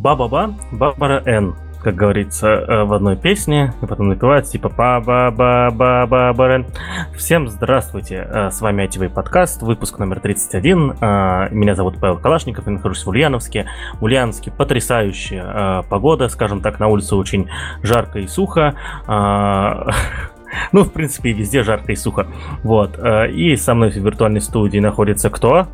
Ба-ба-ба, Барбара Н, как говорится э, в одной песне, и потом напевают типа ба ба ба ба ба ба Всем здравствуйте, э, с вами ITV подкаст, выпуск номер 31. Э, меня зовут Павел Калашников, я нахожусь в Ульяновске. Ульяновске потрясающая погода, скажем так, на улице очень жарко и сухо. Ну, в принципе, везде жарко и сухо. Вот. И со мной в виртуальной студии находится кто?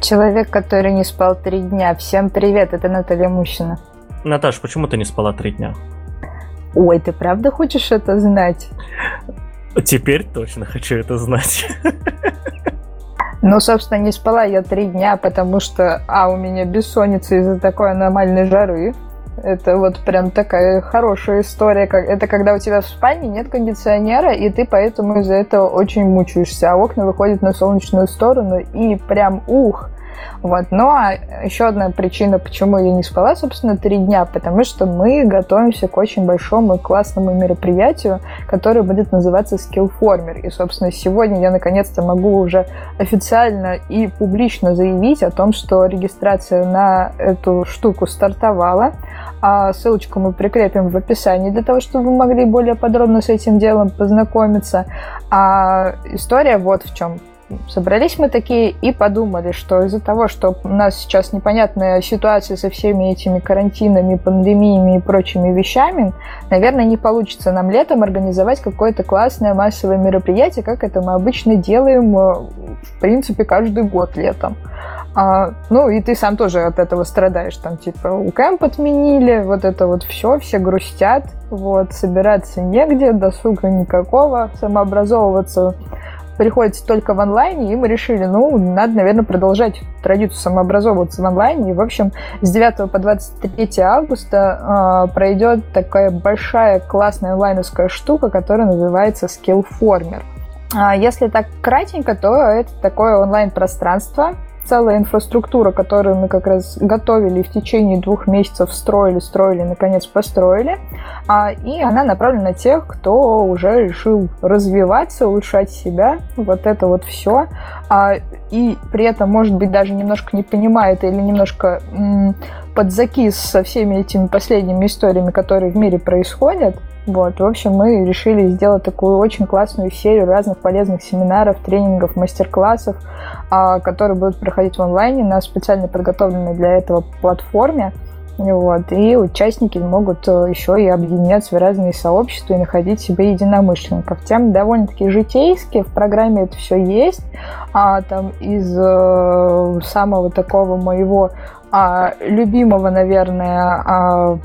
Человек, который не спал три дня. Всем привет, это Наталья Мущина. Наташ, почему ты не спала три дня? Ой, ты правда хочешь это знать? Теперь точно хочу это знать. Ну, собственно, не спала я три дня, потому что, а, у меня бессонница из-за такой аномальной жары. Это вот прям такая хорошая история. Это когда у тебя в спальне нет кондиционера, и ты поэтому из-за этого очень мучаешься. А окна выходят на солнечную сторону, и прям ух, вот. Ну, а еще одна причина, почему я не спала, собственно, три дня, потому что мы готовимся к очень большому и классному мероприятию, которое будет называться Skillformer. И, собственно, сегодня я наконец-то могу уже официально и публично заявить о том, что регистрация на эту штуку стартовала. А ссылочку мы прикрепим в описании для того, чтобы вы могли более подробно с этим делом познакомиться. А история вот в чем. Собрались мы такие и подумали, что из-за того, что у нас сейчас непонятная ситуация со всеми этими карантинами, пандемиями и прочими вещами, наверное, не получится нам летом организовать какое-то классное массовое мероприятие, как это мы обычно делаем, э, в принципе, каждый год летом. А, ну, и ты сам тоже от этого страдаешь. Там, типа, у кэмп отменили, вот это вот все, все грустят, вот, собираться негде, досуга никакого, самообразовываться приходится только в онлайне, и мы решили, ну, надо, наверное, продолжать традицию самообразовываться в онлайне. И, в общем, с 9 по 23 августа э, пройдет такая большая классная онлайновская штука, которая называется Skillformer. А если так кратенько, то это такое онлайн-пространство, целая инфраструктура, которую мы как раз готовили в течение двух месяцев, строили, строили, наконец построили. А, и она направлена на тех, кто уже решил развиваться, улучшать себя, вот это вот все. А, и при этом, может быть, даже немножко не понимает или немножко подзакис со всеми этими последними историями, которые в мире происходят. Вот, в общем, мы решили сделать такую очень классную серию разных полезных семинаров, тренингов, мастер-классов, а, которые будут проходить в онлайне на специально подготовленной для этого платформе. Вот, и участники могут э, еще и объединяться в разные сообщества и находить себе единомышленников. Тем довольно-таки житейские, в программе это все есть. А там из э, самого такого моего а, любимого, наверное, а,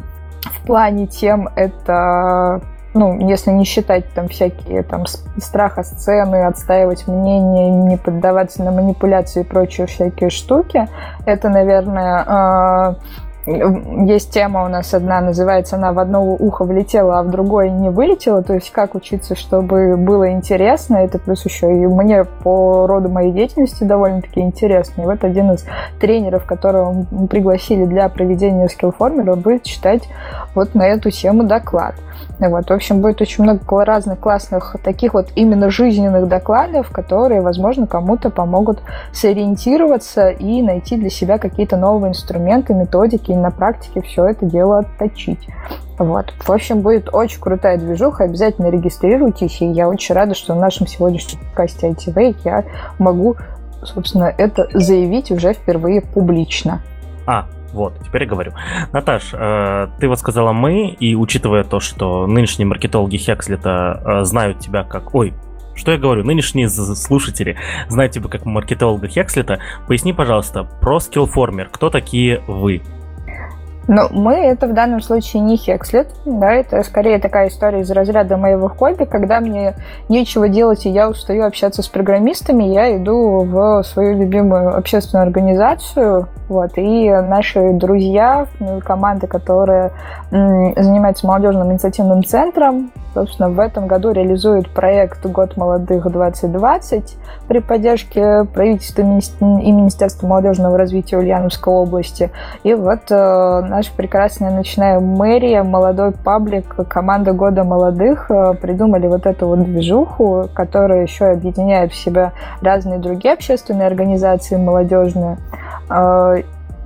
в плане тем это ну, если не считать там всякие там страха сцены, отстаивать мнение, не поддаваться на манипуляции и прочие всякие штуки, это, наверное, а, есть тема у нас одна, называется она «В одно ухо влетела, а в другое не вылетела». То есть как учиться, чтобы было интересно. Это плюс еще и мне по роду моей деятельности довольно-таки интересно. И вот один из тренеров, которого мы пригласили для проведения скиллформера, будет читать вот на эту тему доклад. Вот, в общем, будет очень много разных классных таких вот именно жизненных докладов, которые, возможно, кому-то помогут сориентироваться и найти для себя какие-то новые инструменты, методики, и на практике все это дело отточить. Вот. В общем, будет очень крутая движуха. Обязательно регистрируйтесь. И я очень рада, что в нашем сегодняшнем подкасте ITV я могу, собственно, это заявить уже впервые публично. А, вот, теперь я говорю. Наташ, э, ты вот сказала мы, и учитывая то, что нынешние маркетологи Хекслета э, знают тебя как... Ой, что я говорю? Нынешние слушатели знают тебя как маркетолога Хекслета. Поясни, пожалуйста, про Skillformer. Кто такие вы? Ну, мы это в данном случае не Хекслет, да, это скорее такая история из разряда моего хобби, когда мне нечего делать, и я устаю общаться с программистами, я иду в свою любимую общественную организацию, вот, и наши друзья, ну, команда, которая м, занимается молодежным инициативным центром, собственно, в этом году реализует проект «Год молодых 2020» при поддержке правительства и Министерства молодежного развития Ульяновской области. И вот э, наша прекрасная ночная мэрия, молодой паблик, команда «Года молодых» э, придумали вот эту вот движуху, которая еще объединяет в себя разные другие общественные организации молодежные. Э,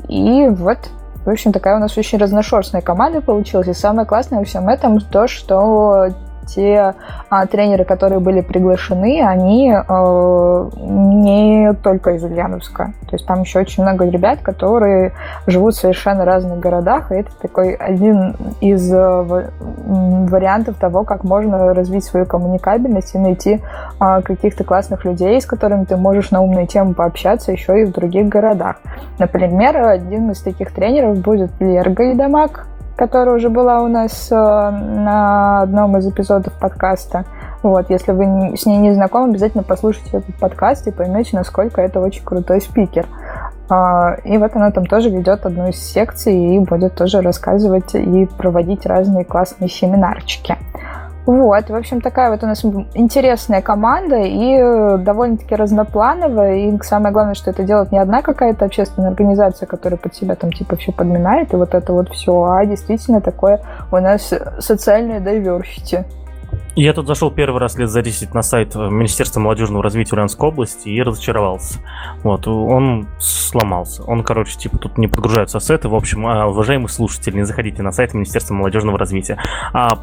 и вот В общем, такая у нас очень разношерстная команда получилась. И самое классное во всем этом то, что те а, тренеры, которые были приглашены, они э, не только из Ульяновска. То есть там еще очень много ребят, которые живут в совершенно разных городах, и это такой один из э, вариантов того, как можно развить свою коммуникабельность и найти э, каких-то классных людей, с которыми ты можешь на умные темы пообщаться еще и в других городах. Например, один из таких тренеров будет Лерга Идамак, которая уже была у нас э, на одном из эпизодов подкаста. Вот, если вы с ней не знакомы, обязательно послушайте этот подкаст и поймете, насколько это очень крутой спикер. А, и вот она там тоже ведет одну из секций и будет тоже рассказывать и проводить разные классные семинарчики. Вот, в общем, такая вот у нас интересная команда и э, довольно-таки разноплановая. И самое главное, что это делает не одна какая-то общественная организация, которая под себя там типа все подминает и вот это вот все, а действительно такое у нас социальное diversity. Я тут зашел первый раз лет за 10 на сайт Министерства молодежного развития Ульяновской области и разочаровался. Вот, он сломался. Он, короче, типа тут не подгружаются ассеты. В общем, а, уважаемые слушатели, не заходите на сайт Министерства молодежного развития. А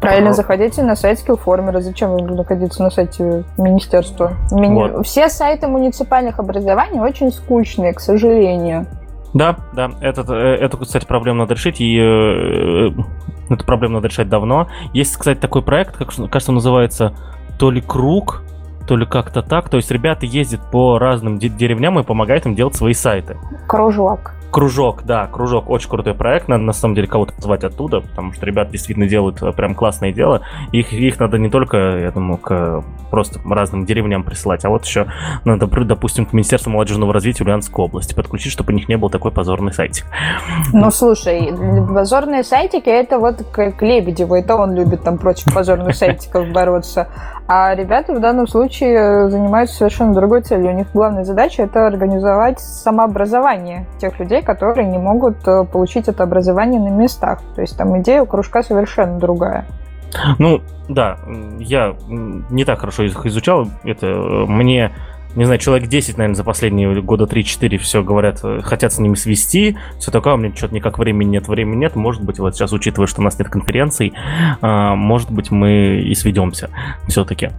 Правильно, заходите на сайт Skillformer. Зачем вам находиться на сайте министерства? Ми... Вот. Все сайты муниципальных образований очень скучные, к сожалению. Да, да, этот, э, эту, кстати, проблему надо решить, и э, э, эту проблему надо решать давно. Есть, кстати, такой проект, как, кажется, называется то ли «Круг», то ли как-то так. То есть ребята ездят по разным деревням и помогают им делать свои сайты. Кружок. Кружок, да, кружок, очень крутой проект, надо на самом деле кого-то позвать оттуда, потому что ребята действительно делают э, прям классное дело. Их, их надо не только, я думаю, к просто разным деревням присылать, а вот еще надо, допустим, к Министерству молодежного развития Ульяновской области подключить, чтобы у них не был такой позорный сайтик. Ну, слушай, позорные сайтики, это вот к Лебедеву, это он любит там против позорных сайтиков бороться. А ребята в данном случае занимаются совершенно другой целью. У них главная задача это организовать самообразование тех людей, которые не могут э, получить это образование на местах. То есть там идея у кружка совершенно другая. Ну, да, я не так хорошо их изучал. Это э, мне не знаю, человек 10, наверное, за последние года 3-4 все говорят, э, хотят с ними свести, все такое, у меня что-то никак времени нет, времени нет, может быть, вот сейчас, учитывая, что у нас нет конференций, а, может быть, мы и сведемся все-таки.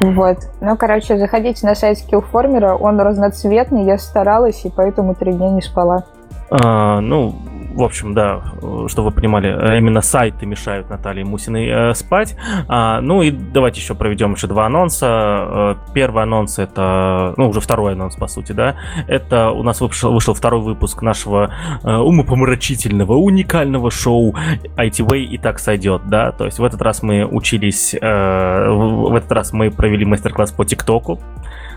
Вот. Ну, короче, заходите на сайт Skillformer, он разноцветный, я старалась, и поэтому три дня не спала. А, ну, в общем, да, чтобы вы понимали, э, именно сайты мешают Наталье Мусиной э, спать. А, ну и давайте еще проведем еще два анонса. Э, первый анонс это, ну уже второй анонс по сути, да, это у нас вышел, вышел второй выпуск нашего э, умопомрачительного, уникального шоу IT Way и так сойдет, да, то есть в этот раз мы учились, э, в, этот раз мы провели мастер-класс по ТикТоку.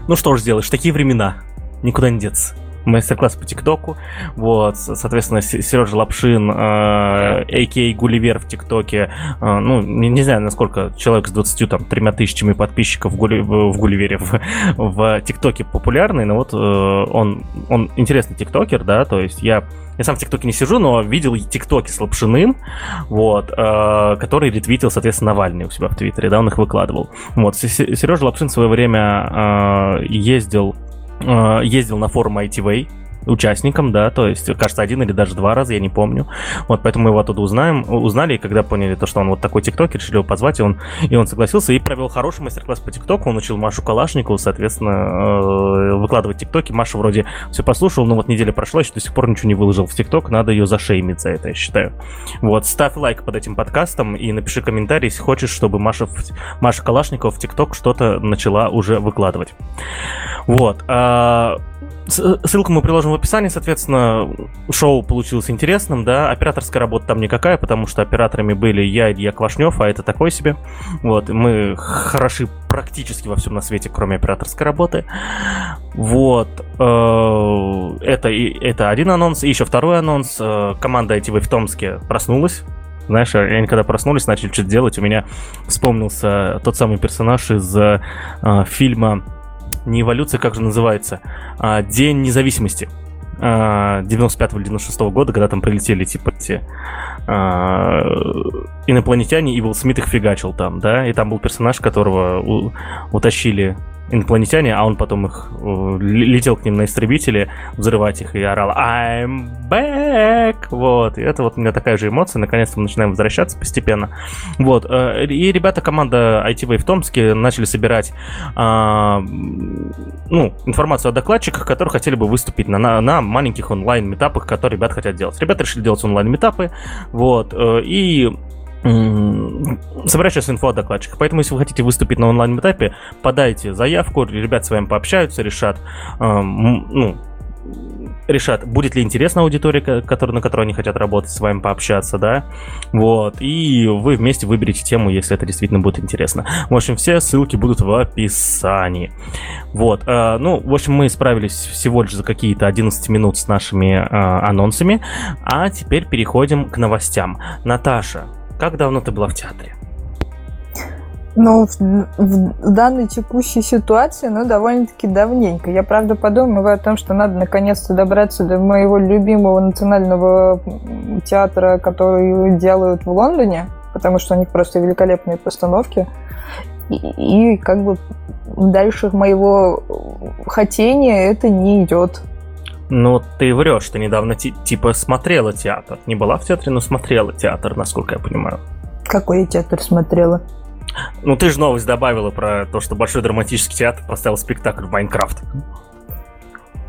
Ну что ж сделаешь, такие времена, никуда не деться мастер-класс по TikTok'у. Вот, соответственно, Сережа Лапшин, a.k.a. Гулливер в TikTok'е. Э, ну, не, не знаю, насколько человек с 20 там, тремя тысячами подписчиков в, Гулли, в Гулливере в, в TikTok'е популярный, но вот э, он, он интересный тиктокер, да, то есть я я сам в TikTok'е не сижу, но видел тиктоки с Лапшиным, вот, э, который ретвитил, соответственно, Навальный у себя в Twitter'е, да, он их выкладывал. Вот, Сережа Лапшин в свое время э, ездил ездил на форум ITV, участником, да, то есть, кажется, один или даже два раза, я не помню. Вот, поэтому мы его оттуда узнаем, узнали, и когда поняли то, что он вот такой тикток, решили его позвать, и он, и он согласился, и провел хороший мастер-класс по тиктоку, он учил Машу Калашникову, соответственно, э, выкладывать тиктоки. Маша вроде все послушал, но вот неделя прошла, еще до сих пор ничего не выложил в тикток, надо ее зашеймить за это, я считаю. Вот, ставь лайк под этим подкастом и напиши комментарий, если хочешь, чтобы Маша, Маша Калашникова в тикток что-то начала уже выкладывать. Вот. А, ссылку мы приложим в описании, соответственно, шоу получилось интересным, да, операторская работа там никакая, потому что операторами были я Илья Квашнев, а это такой себе. Вот, мы хороши практически во всем на свете, кроме операторской работы. Вот, э, это, это один анонс, и еще второй анонс. Э, команда ITV в Томске проснулась, знаешь, они когда проснулись, начали что-то делать, у меня вспомнился тот самый персонаж из э, фильма не эволюция, как же называется, а, День независимости. 95 или 96 -го года, когда там прилетели, типа, те а, инопланетяне, и Уилл Смит их фигачил там, да, и там был персонаж, которого у, утащили инопланетяне, а он потом их э, летел к ним на истребителе, взрывать их и орал I'm back! Вот, и это вот у меня такая же эмоция, наконец-то мы начинаем возвращаться постепенно. Вот, э, и ребята, команда ITV в Томске начали собирать э, ну, информацию о докладчиках, которые хотели бы выступить на, на, на маленьких онлайн-метапах, которые ребята хотят делать. Ребята решили делать онлайн-метапы, вот, э, и собирать сейчас инфо о докладчиках. Поэтому, если вы хотите выступить на онлайн-этапе, подайте заявку, ребят с вами пообщаются, решат, эм, ну, решат, будет ли интересна аудитория, который, на которой они хотят работать, с вами пообщаться, да, вот, и вы вместе выберете тему, если это действительно будет интересно. В общем, все ссылки будут в описании. Вот, э, ну, в общем, мы справились всего лишь за какие-то 11 минут с нашими э, анонсами, а теперь переходим к новостям. Наташа, как давно ты была в театре? Ну, в, в данной текущей ситуации, ну, довольно-таки давненько. Я, правда, подумываю о том, что надо наконец-то добраться до моего любимого национального театра, который делают в Лондоне, потому что у них просто великолепные постановки. И, и как бы дальше моего хотения это не идет. Ну, ты врешь, ты недавно типа смотрела театр. Не была в театре, но смотрела театр, насколько я понимаю. Какой я театр смотрела? Ну, ты же новость добавила про то, что Большой драматический театр поставил спектакль в Майнкрафт.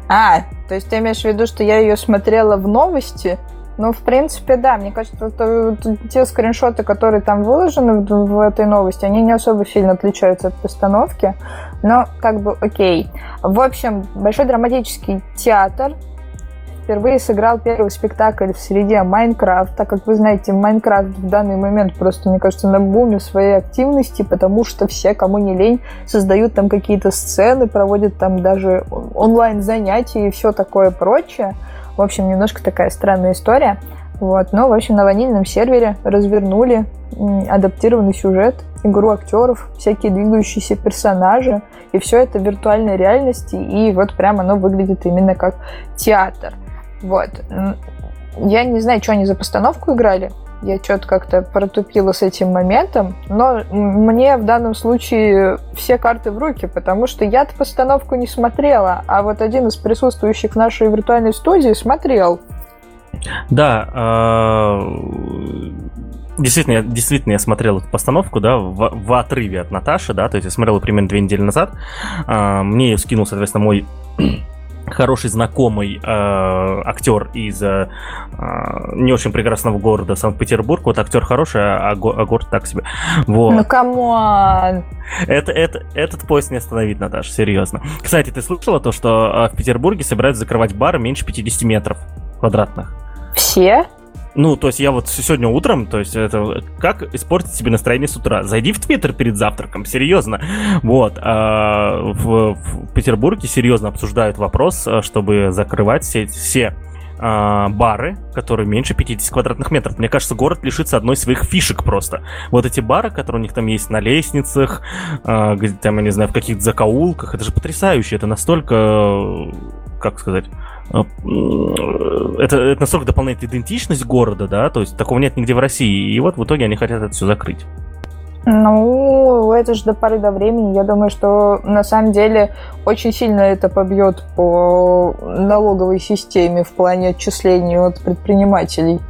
А, то есть ты имеешь в виду, что я ее смотрела в новости, ну, в принципе, да. Мне кажется, это, это, те скриншоты, которые там выложены в, в этой новости, они не особо сильно отличаются от постановки. Но, как бы, окей. В общем, Большой драматический театр впервые сыграл первый спектакль в среде Майнкрафта. Как вы знаете, Майнкрафт в данный момент просто, мне кажется, на буме своей активности, потому что все, кому не лень, создают там какие-то сцены, проводят там даже онлайн-занятия и все такое прочее. В общем, немножко такая странная история. Вот. Но, в общем, на ванильном сервере развернули адаптированный сюжет, игру актеров, всякие двигающиеся персонажи, и все это в виртуальной реальности, и вот прямо оно выглядит именно как театр. Вот. Я не знаю, что они за постановку играли, я что-то как-то протупила с этим моментом, но мне в данном случае все карты в руки, потому что я-то постановку не смотрела, а вот один из присутствующих в нашей виртуальной студии смотрел. Да, а, Действительно, я, действительно, я смотрел эту постановку, да, в, в отрыве от Наташи, да, то есть я смотрел примерно две недели назад. А, мне ее скинул, соответственно, мой хороший знакомый э, актер из э, не очень прекрасного города Санкт-Петербург. Вот актер хороший, а, го, а город так себе. Вот. Ну, come on! Это, это, этот поезд не остановить, Наташа, серьезно. Кстати, ты слышала то, что в Петербурге собираются закрывать бары меньше 50 метров квадратных? Все? Ну, то есть я вот сегодня утром, то есть это как испортить себе настроение с утра? Зайди в Твиттер перед завтраком, серьезно. Вот. А в, в Петербурге серьезно обсуждают вопрос, а, чтобы закрывать все, все а, бары, которые меньше 50 квадратных метров. Мне кажется, город лишится одной из своих фишек просто. Вот эти бары, которые у них там есть на лестницах, а, где там, я не знаю, в каких-то закоулках, это же потрясающе. Это настолько, как сказать, это, это настолько дополняет идентичность города, да, то есть такого нет нигде в России, и вот в итоге они хотят это все закрыть. Ну, это же до поры до времени. Я думаю, что на самом деле очень сильно это побьет по налоговой системе в плане отчислений от предпринимателей.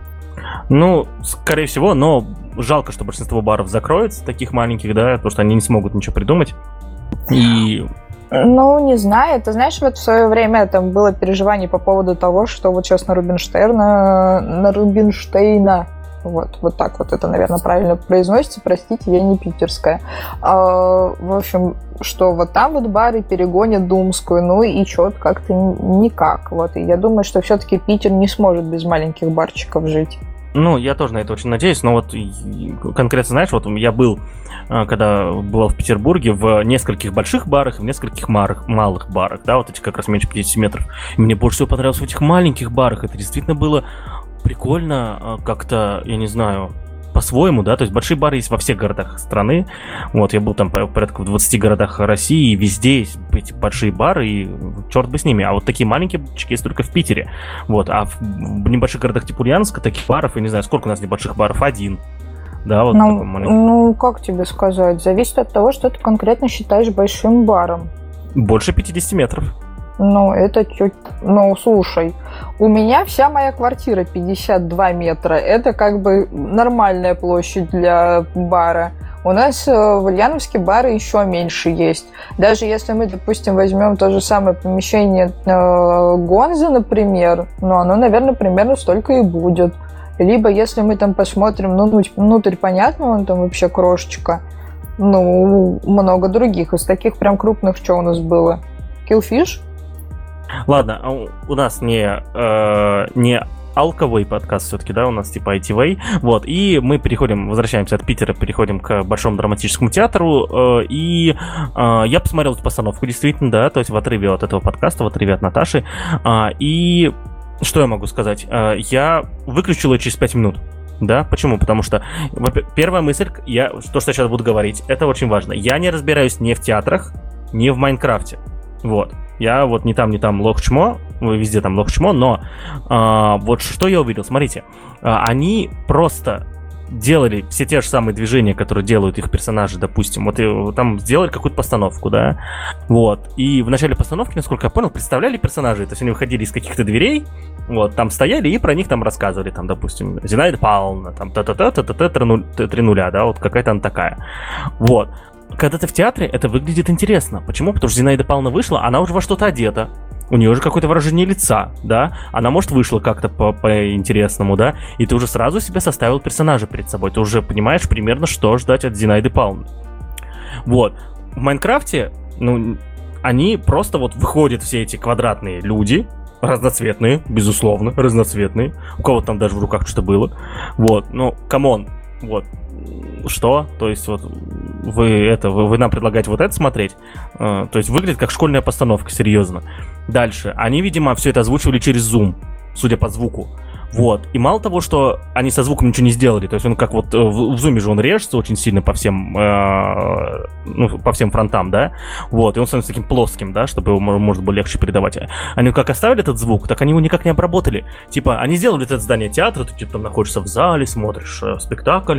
Ну, скорее всего, но жалко, что большинство баров закроется, таких маленьких, да, потому что они не смогут ничего придумать. И ну, не знаю. Ты знаешь, вот в свое время там было переживание по поводу того, что вот сейчас на Рубинштейна, на Рубинштейна вот, вот так вот это, наверное, правильно произносится. Простите, я не питерская. А, в общем, что вот там вот бары перегонят Думскую, ну и что-то как-то никак. Вот, и я думаю, что все-таки Питер не сможет без маленьких барчиков жить. Ну, я тоже на это очень надеюсь, но вот конкретно, знаешь, вот я был, а, когда был в Петербурге, в нескольких больших барах и в нескольких малых, малых барах, да, вот эти как раз меньше 50 метров. И мне больше всего понравилось в этих маленьких барах. Это действительно было прикольно, а, как-то, я не знаю, по-своему, да, то есть большие бары есть во всех городах страны, вот, я был там порядка в 20 городах России, и везде есть эти большие бары, и черт бы с ними, а вот такие маленькие барчики есть только в Питере, вот, а в небольших городах типа Ульяновска таких баров, я не знаю, сколько у нас небольших баров, один, да, вот ну, ну, как тебе сказать, зависит от того, что ты конкретно считаешь большим баром. Больше 50 метров. Ну, это чуть... Ну, слушай, у меня вся моя квартира 52 метра. Это как бы нормальная площадь для бара. У нас э, в Ульяновске бары еще меньше есть. Даже если мы, допустим, возьмем то же самое помещение э, Гонза, например, ну, оно, наверное, примерно столько и будет. Либо если мы там посмотрим, ну, внутрь, понятно, он там вообще крошечка. Ну, много других. Из таких прям крупных что у нас было? Killfish? Ладно, а у нас не, э, не алковый подкаст все-таки, да, у нас типа ITV. Вот, и мы переходим, возвращаемся от Питера, переходим к Большому драматическому театру, э, и э, я посмотрел эту постановку, действительно, да, то есть в отрыве от этого подкаста, в отрыве от Наташи, э, и что я могу сказать? Э, я выключил ее через 5 минут. Да, почему? Потому что первая мысль, я, то, что я сейчас буду говорить, это очень важно. Я не разбираюсь ни в театрах, ни в Майнкрафте. Вот. Я вот не там, не там лох чмо, везде там лох чмо, но а, вот что я увидел, смотрите, а, они просто делали все те же самые движения, которые делают их персонажи, допустим. Вот и, там сделали какую-то постановку, да. Вот. И в начале постановки, насколько я понял, представляли персонажей. То есть они выходили из каких-то дверей, вот, там стояли и про них там рассказывали. Там, допустим, Зинаида Павловна, там та-та-та-та-та-та, три нуля, да, вот какая-то она такая. Вот когда ты в театре, это выглядит интересно. Почему? Потому что Зинаида Павловна вышла, она уже во что-то одета. У нее уже какое-то выражение лица, да? Она, может, вышла как-то по- по-интересному, да? И ты уже сразу себе составил персонажа перед собой. Ты уже понимаешь примерно, что ждать от Зинаиды Павловны. Вот. В Майнкрафте, ну, они просто вот выходят все эти квадратные люди, разноцветные, безусловно, разноцветные. У кого-то там даже в руках что-то было. Вот, ну, come on, вот, что? То есть вот вы это, вы, вы нам предлагаете вот это смотреть? Uh, то есть выглядит как школьная постановка, серьезно. Дальше. Они, видимо, все это озвучивали через Zoom, судя по звуку. Вот. И мало того, что они со звуком ничего не сделали, то есть он как вот э, в, в Zoom'е же он режется очень сильно по всем, э, ну, по всем фронтам, да, вот, и он становится таким плоским, да, чтобы его можно было легче передавать. Они как оставили этот звук, так они его никак не обработали. Типа, они сделали это здание театра, ты типа там находишься в зале, смотришь э, спектакль,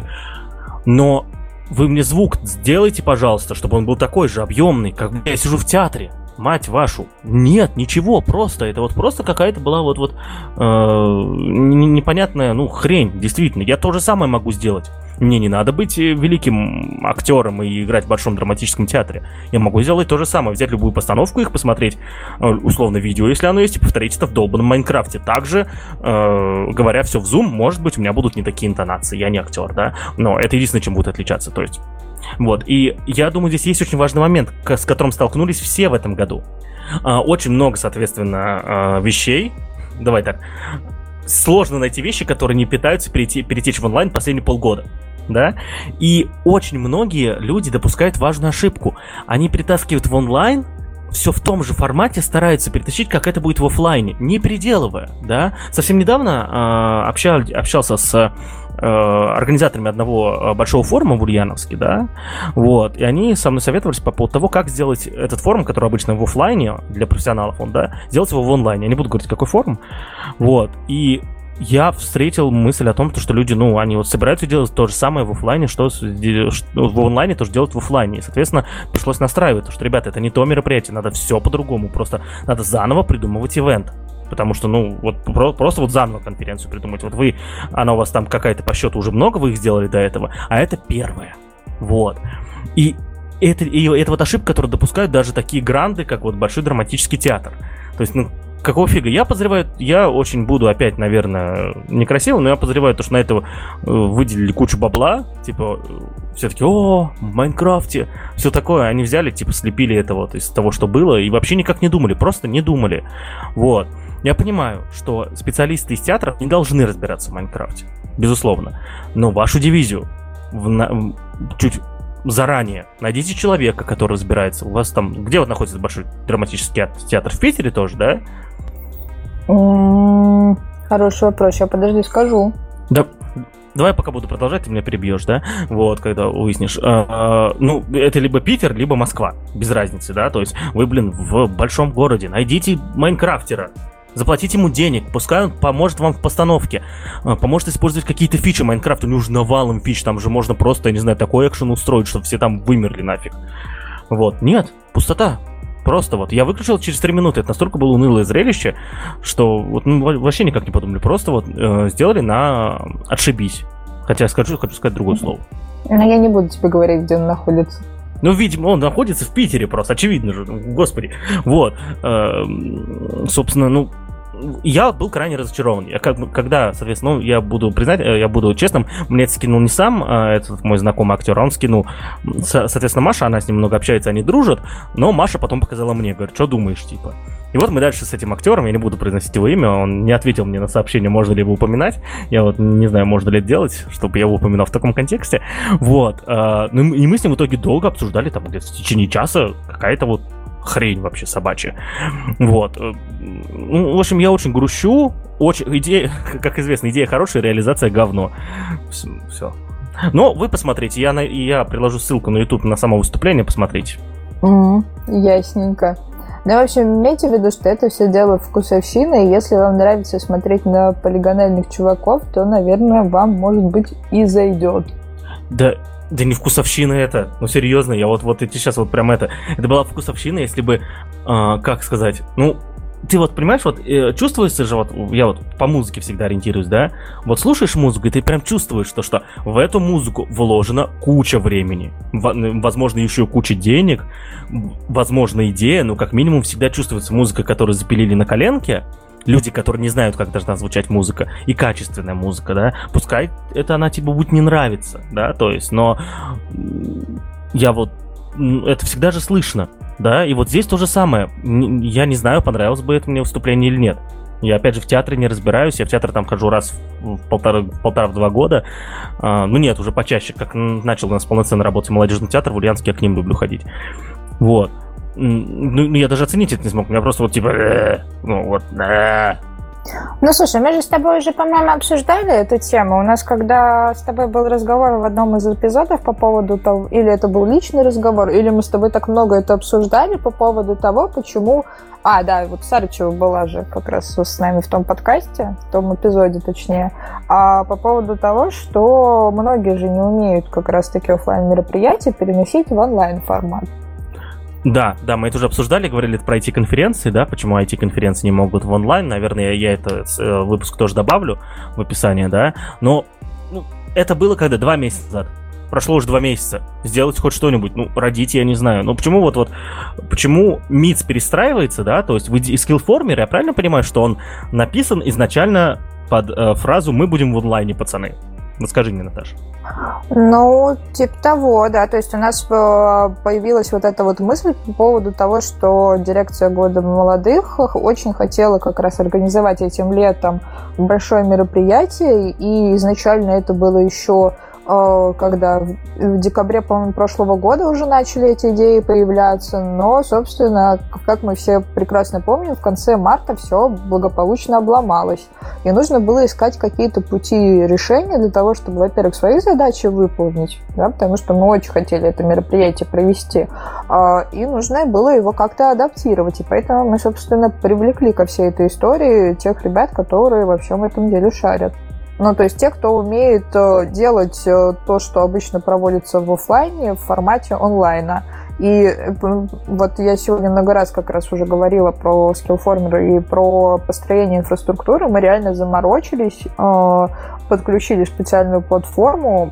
но вы мне звук сделайте, пожалуйста, чтобы он был такой же объемный, как я сижу в театре мать вашу. Нет, ничего, просто. Это вот просто какая-то была вот вот э, непонятная, ну, хрень, действительно. Я то же самое могу сделать. Мне не надо быть э, великим актером и играть в большом драматическом театре. Я могу сделать то же самое, взять любую постановку, их посмотреть, э, условно, видео, если оно есть, и повторить это в долбанном Майнкрафте. Также, э, говоря все в Zoom, может быть, у меня будут не такие интонации, я не актер, да, но это единственное, чем будет отличаться. То есть вот, и я думаю, здесь есть очень важный момент, с которым столкнулись все в этом году. А, очень много, соответственно, а, вещей. Давай так. Сложно найти вещи, которые не перейти, перетечь в онлайн последние полгода. Да? И очень многие люди допускают важную ошибку. Они притаскивают в онлайн все в том же формате стараются перетащить, как это будет в офлайне, не переделывая, да. Совсем недавно э, общал, общался с Э, организаторами одного э, большого форума в Ульяновске, да, вот, и они со мной советовались по поводу того, как сделать этот форум, который обычно в офлайне для профессионалов, он, да, сделать его в онлайне. Я не буду говорить, какой форум, вот, и я встретил мысль о том, что люди, ну, они вот собираются делать то же самое в офлайне, что, в онлайне тоже делать в офлайне. И, соответственно, пришлось настраивать, что, ребята, это не то мероприятие, надо все по-другому, просто надо заново придумывать ивент. Потому что, ну, вот просто вот заново конференцию придумать. Вот вы, она у вас там какая-то по счету уже много вы их сделали до этого, а это первая. Вот. И это, и это вот ошибка, которую допускают даже такие гранды, как вот Большой драматический театр. То есть, ну, какого фига? Я подозреваю, я очень буду опять, наверное, некрасиво, но я подозреваю, то, что на этого э, выделили кучу бабла, типа, все-таки, о, в Майнкрафте, все такое, они взяли, типа, слепили это вот из того, что было, и вообще никак не думали, просто не думали, вот. Я понимаю, что специалисты из театров не должны разбираться в Майнкрафте, безусловно. Но вашу дивизию в, на, чуть заранее найдите человека, который разбирается. У вас там, где вот находится большой драматический театр? В Питере тоже, да? Хороший вопрос, я подожди, скажу. Да, Давай пока буду продолжать, ты меня перебьешь, да? Вот, когда выяснишь. А, а, ну, это либо Питер, либо Москва. Без разницы, да? То есть вы, блин, в большом городе. Найдите Майнкрафтера Заплатите ему денег, пускай он поможет вам в постановке, а, поможет использовать какие-то фичи Майнкрафта, у него уже навалом фич, там же можно просто, я не знаю, такой экшен устроить, чтобы все там вымерли нафиг. Вот, нет, пустота. Просто вот, я выключил через 3 минуты, это настолько было унылое зрелище, что вот ну, вообще никак не подумали, просто вот э, сделали на отшибись. Хотя скажу, хочу сказать другое слово. Но я не буду тебе говорить, где он находится. Ну, видимо, он находится в Питере просто, очевидно же. Господи. Вот. Эм, собственно, ну, я был крайне разочарован. Я как, когда, соответственно, ну, я буду признать, э, я буду честным, мне это скинул не сам а этот мой знакомый актер, а он скинул, соответственно, Маша, она с ним много общается, они дружат, но Маша потом показала мне, говорит, что думаешь, типа. И вот мы дальше с этим актером, я не буду произносить его имя, он не ответил мне на сообщение, можно ли его упоминать. Я вот не знаю, можно ли это делать, чтобы я его упоминал в таком контексте. Вот. А, ну, и мы с ним в итоге долго обсуждали, там где-то в течение часа, какая-то вот хрень вообще собачья. Вот. Ну, в общем, я очень грущу. Очень, идея, как известно, идея хорошая, реализация говно. Все. Но вы посмотрите, я, на, я приложу ссылку на YouTube на само выступление, посмотрите. Mm, ясненько. Ну, в общем, имейте в виду, что это все дело вкусовщины, и если вам нравится смотреть на полигональных чуваков, то, наверное, вам, может быть, и зайдет. Да, да не вкусовщина это. Ну серьезно, я вот вот эти сейчас вот прям это. Это была вкусовщина, если бы, э, как сказать, ну ты вот понимаешь, вот э, чувствуется же, вот я вот по музыке всегда ориентируюсь, да? Вот слушаешь музыку, и ты прям чувствуешь, что, что в эту музыку вложена куча времени, возможно, еще куча денег, возможно, идея, но как минимум всегда чувствуется музыка, которую запилили на коленке, люди, которые не знают, как должна звучать музыка, и качественная музыка, да, пускай это она тебе будет не нравиться, да, то есть, но я вот, это всегда же слышно, да, и вот здесь то же самое, я не знаю, понравилось бы это мне выступление или нет. Я, опять же, в театре не разбираюсь. Я в театр там хожу раз в полтора, полтора-два года. А, ну нет, уже почаще. Как начал у нас полноценно работать молодежный театр, в Ульяновске я к ним люблю ходить. Вот. Ну, ну, я даже оценить это не смог. У меня просто вот типа... Э, ну, вот... Ну, слушай, мы же с тобой уже, по-моему, обсуждали эту тему. У нас, когда с тобой был разговор в одном из эпизодов по поводу того, или это был личный разговор, или мы с тобой так много это обсуждали по поводу того, почему... А, да, вот Сарычева была же как раз с нами в том подкасте, в том эпизоде точнее, а по поводу того, что многие же не умеют как раз-таки офлайн мероприятия переносить в онлайн формат. Да, да, мы это уже обсуждали, говорили про IT-конференции, да, почему IT-конференции не могут в онлайн. Наверное, я, этот э, выпуск тоже добавлю в описание, да. Но ну, это было когда? Два месяца назад. Прошло уже два месяца. Сделать хоть что-нибудь, ну, родить, я не знаю. Но почему вот вот, почему МИЦ перестраивается, да, то есть в скиллформере, я правильно понимаю, что он написан изначально под э, фразу «мы будем в онлайне, пацаны». Расскажи мне, Наташа. Ну, типа того, да. То есть у нас э, появилась вот эта вот мысль по поводу того, что дирекция года молодых очень хотела как раз организовать этим летом большое мероприятие, и изначально это было еще когда в декабре, по-моему, прошлого года уже начали эти идеи появляться, но, собственно, как мы все прекрасно помним, в конце марта все благополучно обломалось. И нужно было искать какие-то пути решения для того, чтобы, во-первых, свои задачи выполнить, да, потому что мы очень хотели это мероприятие провести, а, и нужно было его как-то адаптировать. И поэтому мы, собственно, привлекли ко всей этой истории тех ребят, которые во всем этом деле шарят. Ну, то есть те, кто умеет э, делать э, то, что обычно проводится в офлайне, в формате онлайна. И э, вот я сегодня много раз как раз уже говорила про скиллформер и про построение инфраструктуры. Мы реально заморочились, подключили специальную платформу,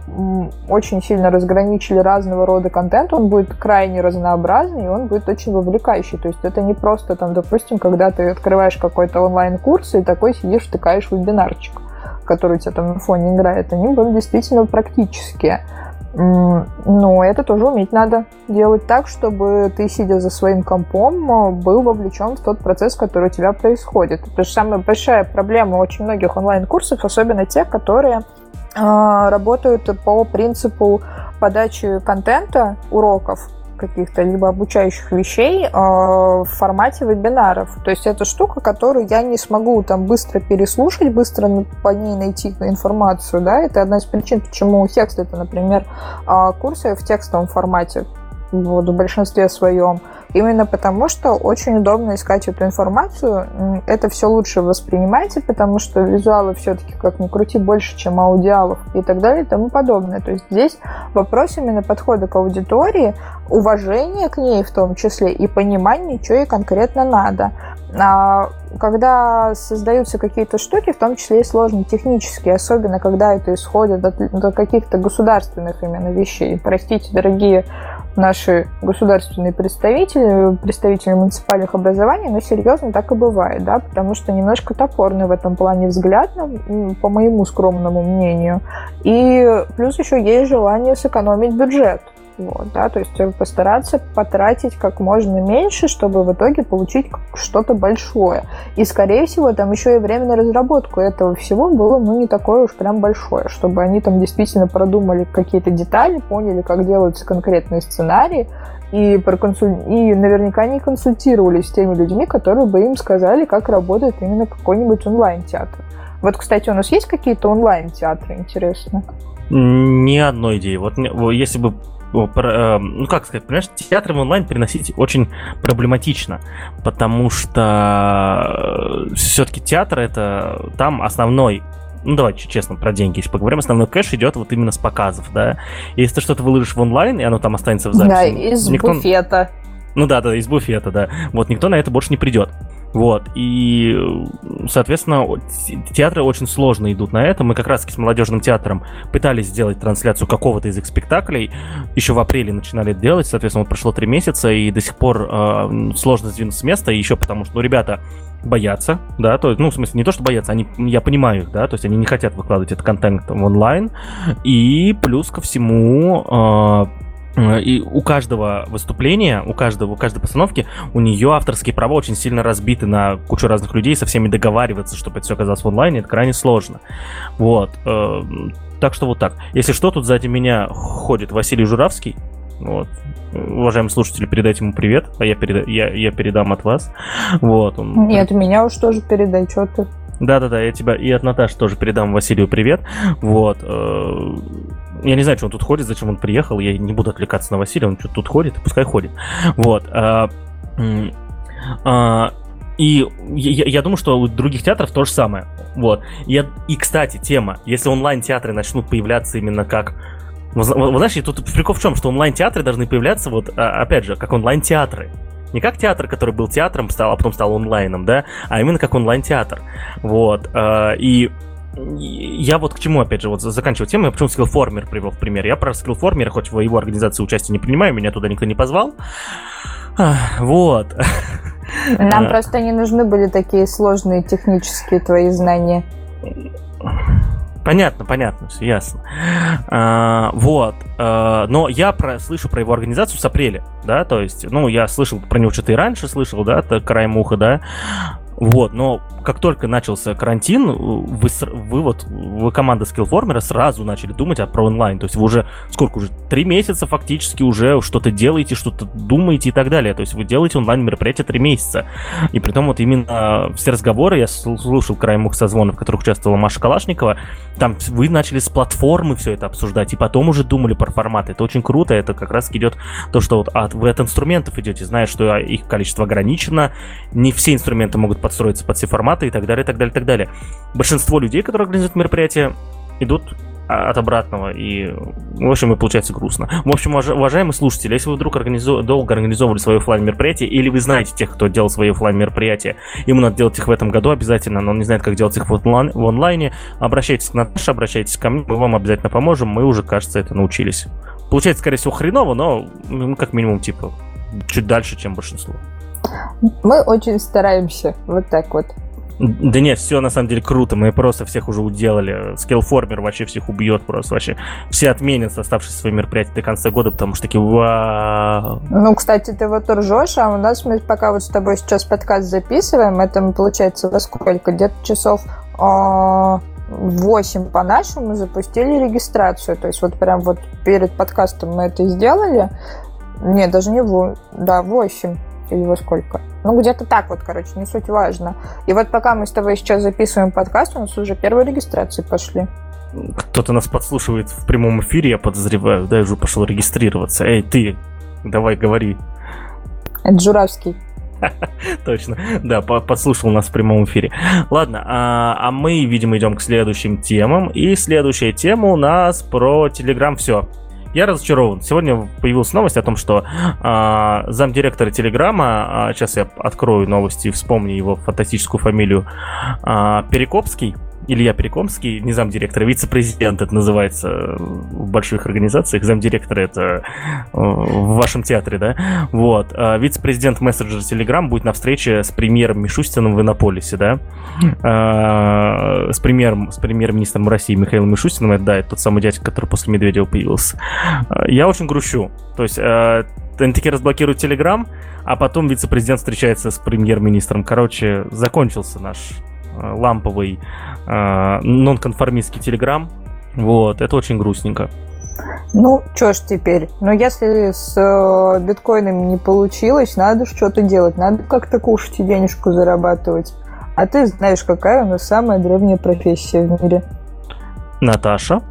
очень сильно разграничили разного рода контент. Он будет крайне разнообразный, и он будет очень вовлекающий. То есть это не просто там, допустим, когда ты открываешь какой-то онлайн-курс и такой сидишь, втыкаешь вебинарчик который у тебя там на фоне играет, они были действительно практические. Но это тоже уметь надо делать так, чтобы ты, сидя за своим компом, был вовлечен в тот процесс, который у тебя происходит. Это же самая большая проблема очень многих онлайн-курсов, особенно тех, которые э, работают по принципу подачи контента уроков каких-то либо обучающих вещей э, в формате вебинаров. То есть это штука, которую я не смогу там быстро переслушать, быстро по ней найти информацию. Да? Это одна из причин, почему Hext это, например, э, курсы в текстовом формате вот, в большинстве своем. Именно потому, что очень удобно искать эту информацию. Это все лучше воспринимается, потому что визуалы все-таки, как ни крути, больше, чем аудиалов и так далее и тому подобное. То есть здесь вопрос именно подхода к аудитории, уважение к ней в том числе и понимание, что ей конкретно надо. А когда создаются какие-то штуки, в том числе и сложные технические, особенно когда это исходит от каких-то государственных именно вещей. Простите, дорогие наши государственные представители, представители муниципальных образований, но серьезно так и бывает, да, потому что немножко топорный в этом плане взгляд, по моему скромному мнению. И плюс еще есть желание сэкономить бюджет. Вот, да, то есть постараться потратить как можно меньше, чтобы в итоге получить что-то большое. И, скорее всего, там еще и время на разработку этого всего было, ну, не такое уж прям большое, чтобы они там действительно продумали какие-то детали, поняли, как делаются конкретные сценарии, и, проконсуль... и наверняка не консультировались с теми людьми, которые бы им сказали, как работает именно какой-нибудь онлайн-театр. Вот, кстати, у нас есть какие-то онлайн-театры, интересно? Ни одной идеи. Вот если бы Э, ну как сказать, понимаешь, театры в онлайн переносить очень проблематично, потому что э, все-таки театр это там основной ну давайте честно про деньги, если поговорим, основной кэш идет вот именно с показов, да. Если ты что-то выложишь в онлайн, и оно там останется в записи. Да, из никто... буфета. Ну да, да, из буфета, да. Вот никто на это больше не придет. Вот, и, соответственно, театры очень сложно идут на это. Мы как раз с молодежным театром пытались сделать трансляцию какого-то из их спектаклей. Еще в апреле начинали делать, соответственно, вот прошло три месяца, и до сих пор э, сложно сдвинуться с места, еще потому что, ну, ребята боятся, да, то есть, ну, в смысле, не то, что боятся, они, я понимаю их, да, то есть они не хотят выкладывать этот контент в онлайн, и плюс ко всему, Э, и у каждого выступления, у каждого, у каждой постановки, у нее авторские права очень сильно разбиты на кучу разных людей, со всеми договариваться, чтобы это все оказалось в онлайне, это крайне сложно. Вот. Э, так что вот так. Если что, тут сзади меня ходит Василий Журавский. Вот. Уважаемые слушатели, передайте ему привет, а я, переда... я, я передам от вас. Вот, он... Нет, меня уж тоже передай, что ты. Да-да-да, я тебя и от Наташи тоже передам Василию привет. Вот. Я не знаю, что он тут ходит, зачем он приехал. Я не буду отвлекаться на Василия, он что тут ходит, пускай ходит. Вот. А, а, и я, я думаю, что у других театров то же самое. Вот. Я, и, кстати, тема. Если онлайн-театры начнут появляться именно как вот, вот, знаешь, тут прикол в чем, что онлайн-театры должны появляться, вот, а, опять же, как онлайн-театры. Не как театр, который был театром, стал, а потом стал онлайном, да, а именно как онлайн-театр. Вот. И я вот к чему, опять же, вот заканчиваю тему, я почему скиллформер привел в пример. Я про скиллформера, хоть в его организации участия не принимаю, меня туда никто не позвал. Вот. Нам просто не нужны были такие сложные технические твои знания. Понятно, понятно, все ясно. А, вот. А, но я про, слышу про его организацию с апреля, да, то есть, ну, я слышал про него что-то и раньше слышал, да, краем уха, да. Вот, но как только начался карантин, вы, вы вот, вы команда Skillformer сразу начали думать о, про онлайн. То есть вы уже, сколько уже, три месяца фактически уже что-то делаете, что-то думаете и так далее. То есть вы делаете онлайн мероприятие три месяца. И при том вот именно все разговоры, я слушал краем ух созвонов, в которых участвовала Маша Калашникова, там вы начали с платформы все это обсуждать, и потом уже думали про форматы. Это очень круто, это как раз идет то, что вот от, вы от инструментов идете, зная, что их количество ограничено, не все инструменты могут подстроиться под все форматы и так далее, и так далее, и так далее. Большинство людей, которые организуют мероприятия, идут от обратного, и, в общем, и получается грустно. В общем, уважаемые слушатели, если вы вдруг организу... долго организовывали свое офлайн мероприятие, или вы знаете тех, кто делал свои офлайн мероприятия, ему надо делать их в этом году обязательно, но он не знает, как делать их в, онлайн... в онлайне, обращайтесь к Наташе, обращайтесь ко мне, мы вам обязательно поможем, мы уже, кажется, это научились. Получается, скорее всего, хреново, но мы как минимум, типа, чуть дальше, чем большинство. Мы очень стараемся, вот так вот. Да нет, все на самом деле круто, мы просто всех уже уделали. Скиллформер вообще всех убьет просто вообще. Все отменят оставшиеся свои мероприятия до конца года, потому что такие вау. Ну, кстати, ты вот ржешь, а у нас мы пока вот с тобой сейчас подкаст записываем, это получается во сколько? Где-то часов 8 а, по нашему запустили регистрацию. То есть вот прям вот перед подкастом мы это сделали. Нет, даже не в... Да, 8 или во сколько. Ну, где-то так вот, короче, не суть важно. И вот пока мы с тобой сейчас записываем подкаст, у нас уже первые регистрации пошли. Кто-то нас подслушивает в прямом эфире, я подозреваю, да, я уже пошел регистрироваться. Эй, ты, давай говори. Это Журавский. Точно, да, подслушал нас в прямом эфире. Ладно, а, а мы, видимо, идем к следующим темам. И следующая тема у нас про Телеграм. Все, я разочарован. Сегодня появилась новость о том, что э, замдиректора Телеграма, э, сейчас я открою новости и вспомню его фантастическую фамилию, э, Перекопский, Илья Перекомский, не замдиректора, вице-президент это называется в больших организациях. Замдиректора это э, в вашем театре, да? Вот. А вице-президент мессенджера Telegram будет на встрече с премьером Мишустиным в Иннополисе, да? А, с, премьером, с премьер-министром России Михаилом Мишустиным, это, да, это тот самый дядька, который после Медведева появился. А, я очень грущу. То есть такие разблокируют Телеграм, а потом вице-президент встречается с премьер-министром. Короче, закончился наш Э, ламповый э, нонконформистский телеграм. Вот, это очень грустненько. Ну, что ж теперь? Но если с э, биткоинами не получилось, надо что-то делать, надо как-то кушать и денежку зарабатывать. А ты знаешь, какая у нас самая древняя профессия в мире? Наташа?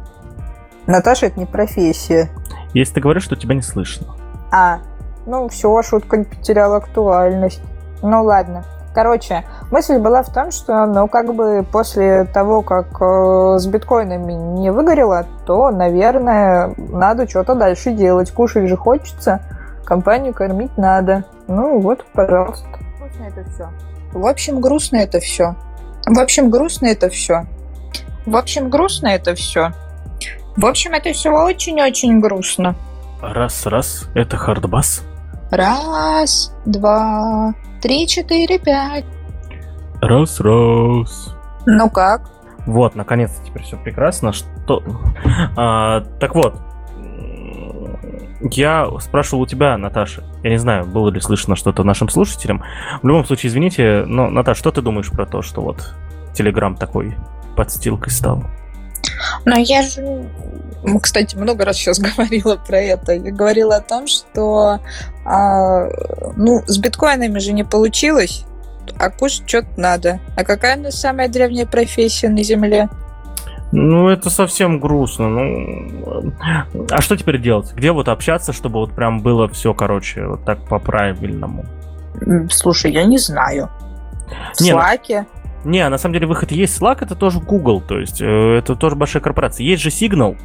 Наташа, это не профессия. Если ты говоришь, что тебя не слышно. А, ну все, шутка не потеряла актуальность. Ну ладно. Короче, мысль была в том, что, ну, как бы после того, как э, с биткоинами не выгорело, то, наверное, надо что-то дальше делать. Кушать же хочется, компанию кормить надо. Ну, вот, пожалуйста. Грустно это все. В общем, грустно это все. В общем, грустно это все. В общем, грустно это все. В общем, это все очень-очень грустно. Раз, раз, это хардбас. Раз, два, три, четыре, пять. Раз, раз. Ну как? Вот, наконец-то теперь все прекрасно. Что? А, так вот, я спрашивал у тебя, Наташа. Я не знаю, было ли слышно что-то нашим слушателям. В любом случае, извините, но, Наташа, что ты думаешь про то, что вот Телеграм такой подстилкой стал? Но я же, кстати, много раз сейчас говорила про это. Я говорила о том, что а, ну, с биткоинами же не получилось, а кушать что-то надо. А какая у нас самая древняя профессия на Земле? Ну, это совсем грустно. Ну, а что теперь делать? Где вот общаться, чтобы вот прям было все, короче, вот так по-правильному? Слушай, я не знаю. В не, Slack? Не, на самом деле выход есть. Slack это тоже Google, то есть э, это тоже большая корпорация. Есть же Signal,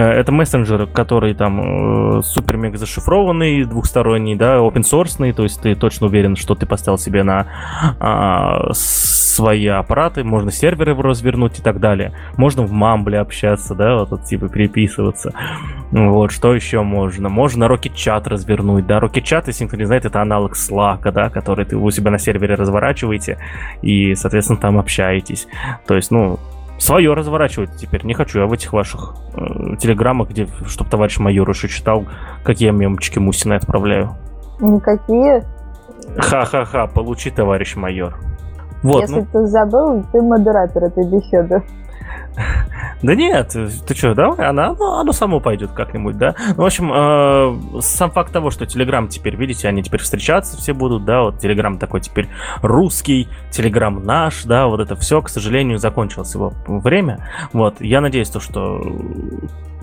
это мессенджер, который там э, супер-мега зашифрованный, двухсторонний, да, open source, то есть ты точно уверен, что ты поставил себе на а, свои аппараты, можно серверы развернуть и так далее. Можно в Мамбле общаться, да, вот, вот типа переписываться. Вот, что еще можно? Можно Rocket Chat развернуть, да, Rocket Chat, если никто не знает, это аналог Slack, да, который ты у себя на сервере разворачиваете и, соответственно, там общаетесь. То есть, ну, свое разворачивать теперь. Не хочу я в этих ваших э, телеграммах, где, чтобы товарищ майор еще читал, какие я мемочки Мусины отправляю. Никакие? Ха-ха-ха, получи, товарищ майор. Вот, Если ну... ты забыл, ты модератор этой беседы. Да нет, ты что, давай, она, ну, оно само пойдет как-нибудь, да. Ну, в общем, э, сам факт того, что Телеграм теперь, видите, они теперь встречаться все будут, да, вот Телеграм такой теперь русский, Телеграм наш, да, вот это все, к сожалению, закончилось его время. Вот, я надеюсь, то, что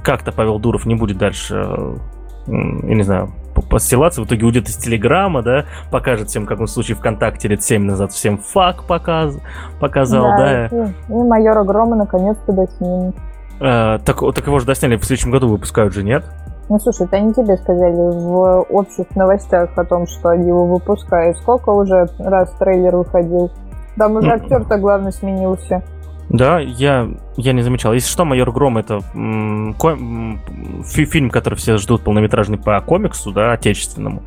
как-то Павел Дуров не будет дальше я не знаю, посылаться, в итоге уйдет из Телеграма, да, покажет всем, как он в случае ВКонтакте лет 7 назад всем фак показ, показал, да. да. И, и майора Грома наконец-то доснимут. А, так, так его же досняли в следующем году выпускают же, нет? Ну, слушай, это они тебе сказали в общих новостях о том, что они его выпускают. Сколько уже раз трейлер выходил? Там уже актер-то главный сменился. Да, я, я не замечал. Если что, «Майор Гром» — это м, ком, фи, фильм, который все ждут полнометражный по комиксу, да, отечественному.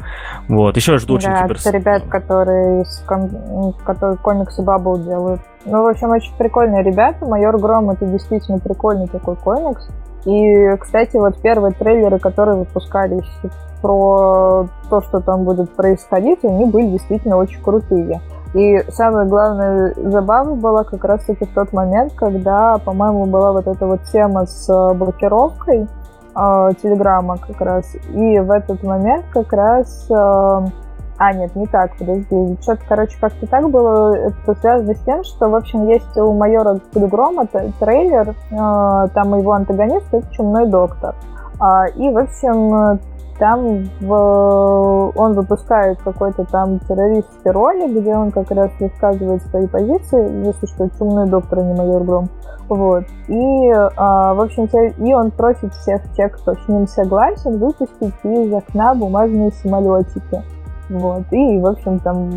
Вот. Еще я жду очень да, это ребят, которые, из ком, которые комиксы Бабл делают. Ну, в общем, очень прикольные ребята. «Майор Гром» — это действительно прикольный такой комикс. И, кстати, вот первые трейлеры, которые выпускались про то, что там будет происходить, они были действительно очень крутые. И самая главная забава была как раз-таки в тот момент, когда, по-моему, была вот эта вот тема с э, блокировкой э, Телеграма как раз. И в этот момент как раз... Э, а, нет, не так, подожди. Что-то, короче, как-то так было. Это связано с тем, что, в общем, есть у майора Телеграма трейлер, э, там его антагонист — это Чумной доктор. А, и, в общем, там в... он выпускает какой-то там террористский ролик, где он как раз высказывает свои позиции, если что, чумной доктор, а не майор Гром. Вот. И, а, в общем, и он просит всех тех, кто с ним согласен, выпустить из окна бумажные самолетики. Вот. И, в общем, там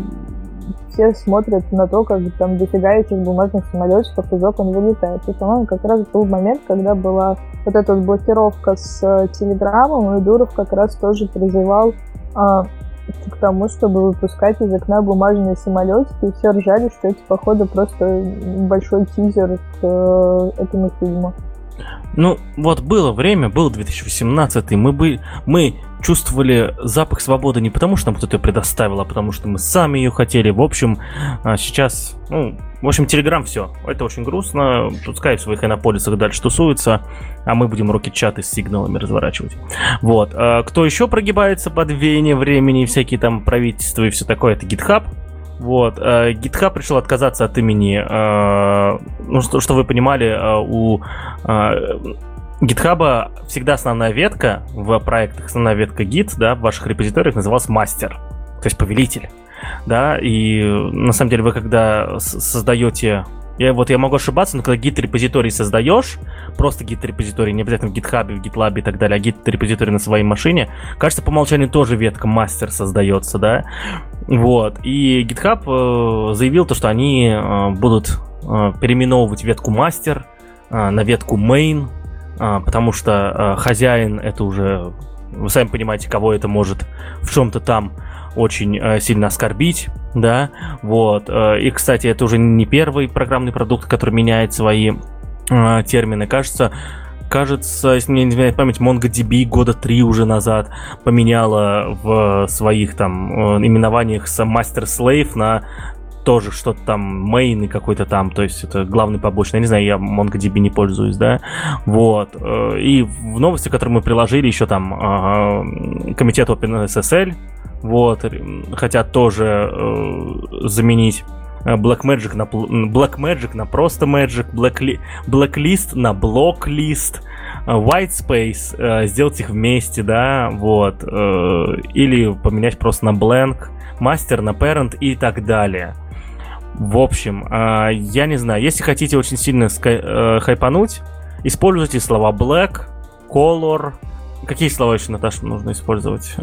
все смотрят на то, как там дофига этих бумажных самолетиков из окон вылетает. И, по-моему, как раз был момент, когда была вот эта вот блокировка с э, Телеграмом, и Дуров как раз тоже призывал а, к тому, чтобы выпускать из окна бумажные самолетики, и все ржали, что это, походу, просто большой тизер к э, этому фильму. Ну, вот было время, был 2018, мы, бы, мы чувствовали запах свободы не потому, что нам кто-то ее предоставил, а потому что мы сами ее хотели. В общем, а, сейчас, ну, в общем, Телеграм все. Это очень грустно. Пускай в своих инополисах дальше тусуются, а мы будем руки-чаты с сигналами разворачивать. Вот. А кто еще прогибается под веяние времени, всякие там правительства и все такое, это GitHub. Вот. Э, GitHub решил отказаться от имени. Э, ну, что, что вы понимали, э, у GitHub всегда основная ветка в проектах, основная ветка Git, да, в ваших репозиториях называлась мастер, то есть повелитель, да, и на самом деле вы когда создаете я, вот я могу ошибаться, но когда git репозиторий создаешь, просто git репозиторий, не обязательно в GitHub, в GitLab и так далее, а git репозиторий на своей машине, кажется, по умолчанию тоже ветка мастер создается, да. Вот. И GitHub э, заявил то, что они э, будут э, переименовывать ветку мастер э, на ветку main, э, потому что э, хозяин это уже, вы сами понимаете, кого это может в чем-то там очень э, сильно оскорбить, да, вот. Э, и, кстати, это уже не первый программный продукт, который меняет свои э, термины. Кажется, кажется, если мне не изменяет память, MongoDB года три уже назад поменяла в своих там именованиях с Master Slave на тоже что-то там main и какой-то там, то есть это главный побочный. Я не знаю, я MongoDB не пользуюсь, да. Вот. И в новости, которые мы приложили, еще там комитет OpenSSL вот, хотят тоже э, заменить э, Black Magic на Black Magic на просто Magic, Black, Blacklist на Blocklist, э, White Space, э, сделать их вместе, да, вот, э, или поменять просто на Blank, Master на Parent и так далее. В общем, э, я не знаю, если хотите очень сильно э, хайпануть, используйте слова Black, Color, Какие слова еще, Наташа, нужно использовать?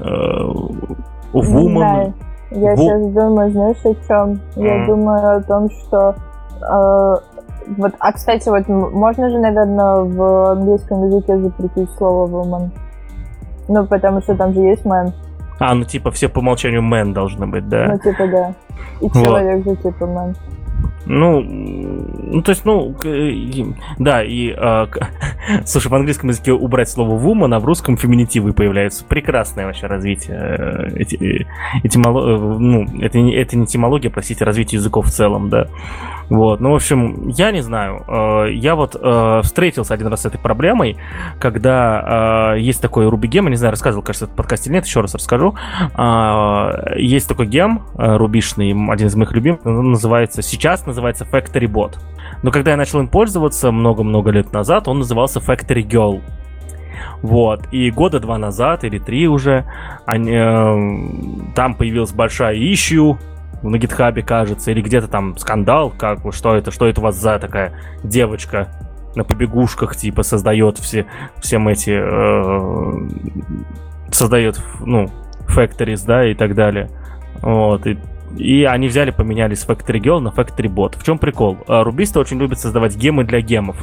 Woman. Да. Я Ву... сейчас думаю, знаешь, о чем? Mm. Я думаю о том, что э, вот, а кстати, вот можно же, наверное, в английском языке запретить слово woman. Ну, потому что там же есть man. А, ну типа все по умолчанию man должны быть, да? Ну, типа, да. И человек вот. же типа man. Ну, ну, то есть, ну, да, и, э, слушай, в английском языке убрать слово woman, а в русском феминитивы появляются. Прекрасное вообще развитие. Э, эти, этимоло, э, ну, это, это не этимология, простите, развитие языков в целом, да. Вот, ну, в общем, я не знаю. Э, я вот э, встретился один раз с этой проблемой, когда э, есть такой Ruby гем, я не знаю, рассказывал, кажется, в подкасте или нет, еще раз расскажу. Есть такой гем рубишный, один из моих любимых, называется, сейчас называется Factory Bot. Но когда я начал им пользоваться много-много лет назад, он назывался Factory Girl. Вот. И года два назад, или три уже, они, э, там появилась большая issue на гитхабе, кажется, или где-то там скандал, как что это, что это у вас за такая девочка на побегушках, типа, создает все, всем эти, э, создает, ну, factories, да, и так далее. Вот, и, и они взяли, поменяли с Factory Girl на Factory Bot. В чем прикол? Э, рубисты очень любят создавать гемы для гемов.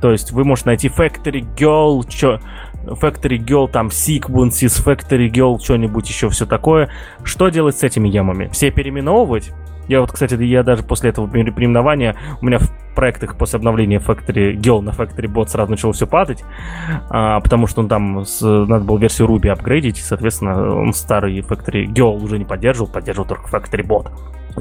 То есть вы можете найти Factory Girl, чё, Factory Girl, там, Sequences, Factory Girl, что-нибудь еще, все такое. Что делать с этими ямами? Все переименовывать? Я вот, кстати, я даже после этого переименования, у меня в проектах после обновления Factory Girl на Factory Bot сразу начало все падать, а, потому что он там с, надо было версию Ruby апгрейдить, и, соответственно, он старый Factory Girl уже не поддерживал, поддерживал только Factory Bot.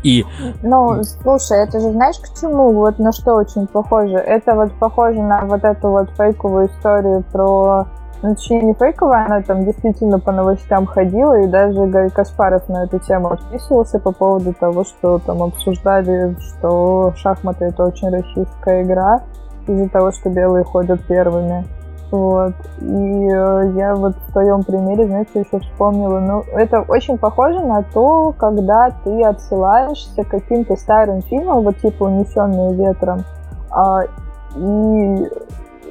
И... Ну, слушай, это же знаешь к чему? Вот на что очень похоже? Это вот похоже на вот эту вот фейковую историю про ну, точнее, не фейковая, она там действительно по новостям ходила, и даже Гарри Каспаров на эту тему отписывался по поводу того, что там обсуждали, что шахматы — это очень российская игра, из-за того, что белые ходят первыми. Вот. И э, я вот в твоем примере, знаете, еще вспомнила, ну, это очень похоже на то, когда ты отсылаешься к каким-то старым фильмам, вот типа «Унесенные ветром», а, и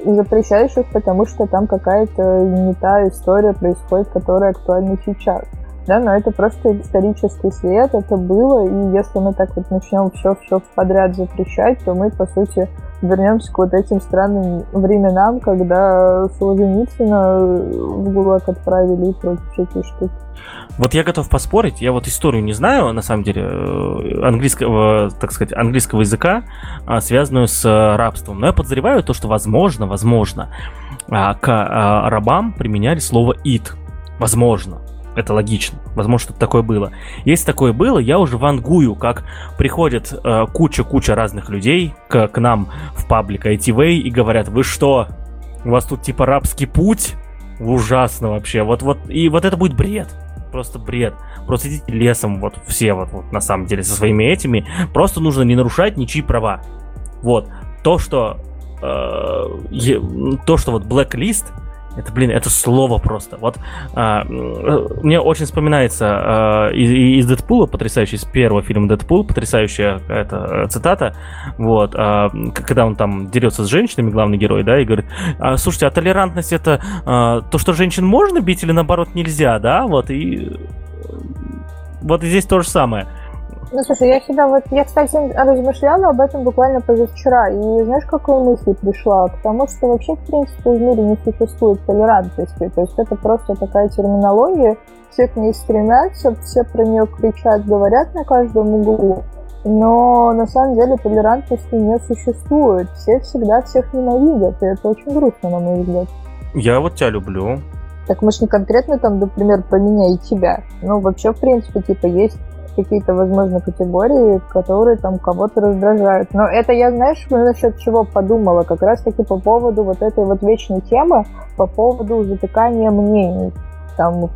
запрещаешь их, потому что там какая-то не та история происходит, которая актуальна сейчас. Да, но это просто исторический след, это было, и если мы так вот начнем все-все подряд запрещать, то мы, по сути, вернемся к вот этим странным временам, когда Солженицына в ГУЛАГ отправили и прочие всякие штуки. Вот я готов поспорить, я вот историю не знаю, на самом деле, э, английского, так сказать, английского языка, а, связанную с э, рабством. Но я подозреваю то, что возможно, возможно, а, к а, рабам применяли слово «it». Возможно. Это логично. Возможно, что-то такое было. Если такое было, я уже вангую, как приходит э, куча-куча разных людей к, к нам в паблик ITV и говорят, вы что, у вас тут типа рабский путь? Ужасно вообще. Вот, вот, и вот это будет бред. Просто бред. Просто идите лесом, вот все вот, вот на самом деле со своими этими. Просто нужно не нарушать ничьи права. Вот. То, что э, то, что вот blacklist, это, блин, это слово просто. Вот а, мне очень вспоминается а, из, из Дэдпула, потрясающий, из первого фильма Дэдпул, потрясающая это цитата, вот, а, когда он там дерется с женщинами, главный герой, да, и говорит, а, слушайте, а толерантность это а, то, что женщин можно бить или наоборот нельзя, да, вот, и вот здесь то же самое. Ну, слушай, я себя вот... Я, кстати, размышляла об этом буквально позавчера. И знаешь, какой мысли пришла? К тому, что вообще, в принципе, в мире не существует толерантности. То есть это просто такая терминология. Все к ней стремятся, все про нее кричат, говорят на каждом углу. Но на самом деле толерантности не существует. Все всегда всех ненавидят. И это очень грустно, на мой взгляд. Я вот тебя люблю. Так мы же не конкретно там, например, про меня и тебя. Ну, вообще, в принципе, типа, есть какие-то, возможно, категории, которые там кого-то раздражают. Но это я, знаешь, насчет чего подумала? Как раз-таки по поводу вот этой вот вечной темы, по поводу затыкания мнений. Там,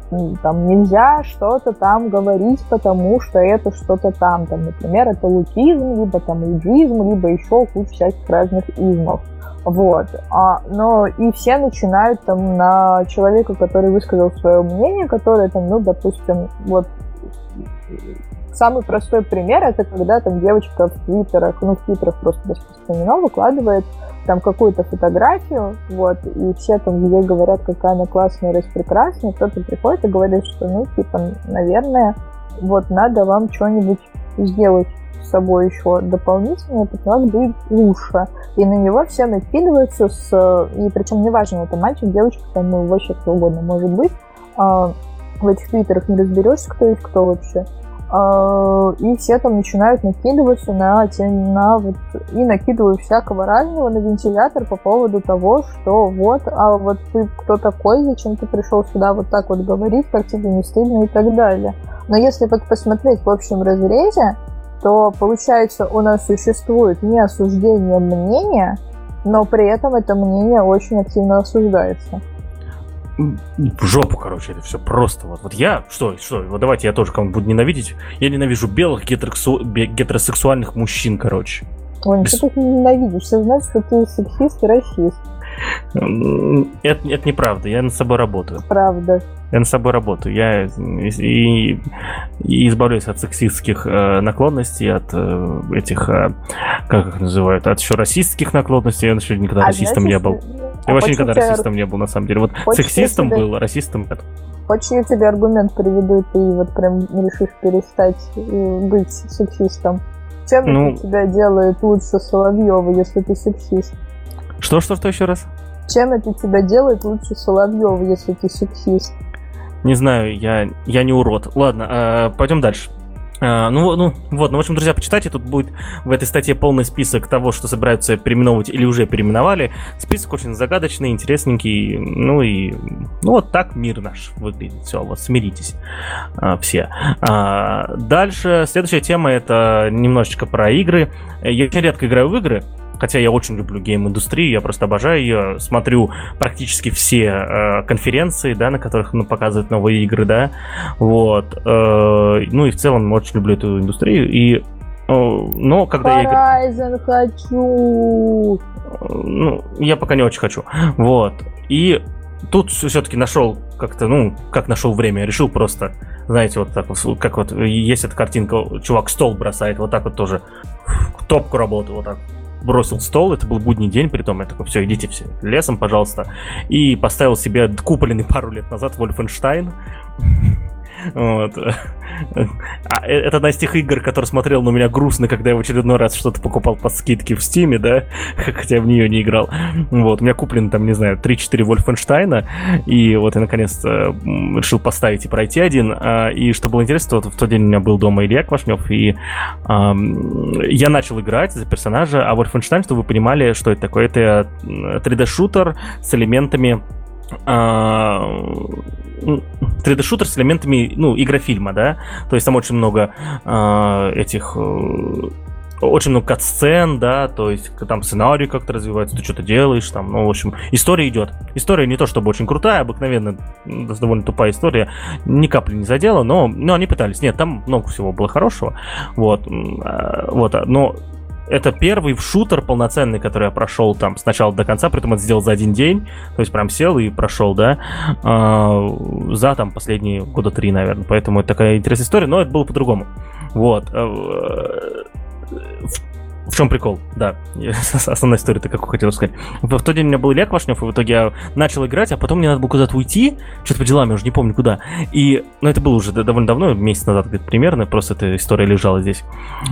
там нельзя что-то там говорить, потому что это что-то там. там. Например, это лукизм, либо там иджизм, либо еще куча всяких разных измов. Вот. А, но и все начинают там на человека, который высказал свое мнение, которое там, ну, допустим, вот Самый простой пример это когда там девочка в твиттерах, ну в твиттерах просто распространено, выкладывает там какую-то фотографию, вот, и все там ей говорят, какая она классная, распрекрасная, кто-то приходит и говорит, что, ну, типа, наверное, вот надо вам что-нибудь сделать с собой еще дополнительно, потому что будет лучше. И на него все накидываются с... И причем неважно, это мальчик, девочка, там, ну, вообще кто угодно может быть. В этих твиттерах не разберешься, кто есть кто вообще. А, и все там начинают накидываться на, на вот, и накидывают всякого разного на вентилятор по поводу того, что вот, а вот ты кто такой, зачем ты пришел сюда вот так вот говорить, как тебе не стыдно и так далее. Но если вот посмотреть в общем разрезе, то получается у нас существует не осуждение мнения, но при этом это мнение очень активно осуждается в жопу, короче, это все просто. Вот, вот я, что, что, вот давайте я тоже кому буду ненавидеть. Я ненавижу белых гетеросексу... гетеросексуальных мужчин, короче. Ой, Без... что ты ненавидишь? Все знают, что ты сексист и расист. Это, это неправда, я над собой работаю. Правда. Я над собой работаю. Я и, и избавляюсь от сексистских э, наклонностей, от э, этих, э, как их называют, от еще расистских наклонностей. Я еще никогда а расистом знаешь, не был. Я а вообще никогда тебя... расистом не был, на самом деле. Вот сексистом тебе... был, расистом нет. Хочешь, я тебе аргумент приведу, ты вот прям решишь перестать э, быть сексистом? Чем ну... это тебя делает лучше Соловьева, если ты сексист? Что, что, что еще раз? Чем это тебя делает лучше Соловьева, если ты сексист? Не знаю, я, я не урод. Ладно, э, пойдем дальше. А, ну, ну, вот, ну, в общем, друзья, почитайте, тут будет в этой статье полный список того, что собираются переименовывать или уже переименовали. Список очень загадочный, интересненький, ну и, ну, вот так мир наш выглядит. Все, вот смиритесь а, все. А, дальше, следующая тема, это немножечко про игры. Я редко играю в игры, Хотя я очень люблю гейм-индустрию, я просто обожаю ее. Смотрю практически все э, конференции, да, на которых ну, показывают новые игры, да. Вот. Э, ну и в целом очень люблю эту индустрию. И Но когда Horizon я... хочу! Ну, я пока не очень хочу. Вот. И тут все-таки нашел как-то, ну, как нашел время, решил просто, знаете, вот так вот, как вот есть эта картинка, чувак стол бросает, вот так вот тоже топку работы, вот так бросил стол, это был будний день, при том я такой, все, идите все лесом, пожалуйста, и поставил себе купленный пару лет назад Вольфенштайн, вот. А, э, это одна из тех игр, который смотрел на меня грустно, когда я в очередной раз что-то покупал по скидке в Стиме, да, хотя в нее не играл. Вот, у меня куплено там, не знаю, 3-4 Вольфенштейна, и вот я наконец-то решил поставить и пройти один. А, и что было интересно, вот в тот день у меня был дома Илья Квашнев, и я начал играть за персонажа, а Вольфенштейн, чтобы вы понимали, что это такое, это 3D-шутер с элементами 3D-шутер с элементами, ну, игрофильма, да, то есть там очень много э, этих э, очень много кат-сцен, да, то есть там сценарий как-то развивается, ты что-то делаешь, там, ну, в общем, история идет. История не то чтобы очень крутая, обыкновенно довольно тупая история, ни капли не задела, но, но они пытались. Нет, там много всего было хорошего, вот, а, вот, но это первый шутер полноценный, который я прошел там с начала до конца, при этом это сделал за один день, то есть прям сел и прошел, да, э, за там последние года три, наверное, поэтому это такая интересная история, но это было по-другому. Вот. Э, в чем прикол? Да, основная история, ты как хотел сказать. В тот день у меня был Илья Квашнев, и в итоге я начал играть, а потом мне надо было куда-то уйти, что-то по делам, я уже не помню куда. И, ну, это было уже довольно давно, месяц назад примерно, просто эта история лежала здесь.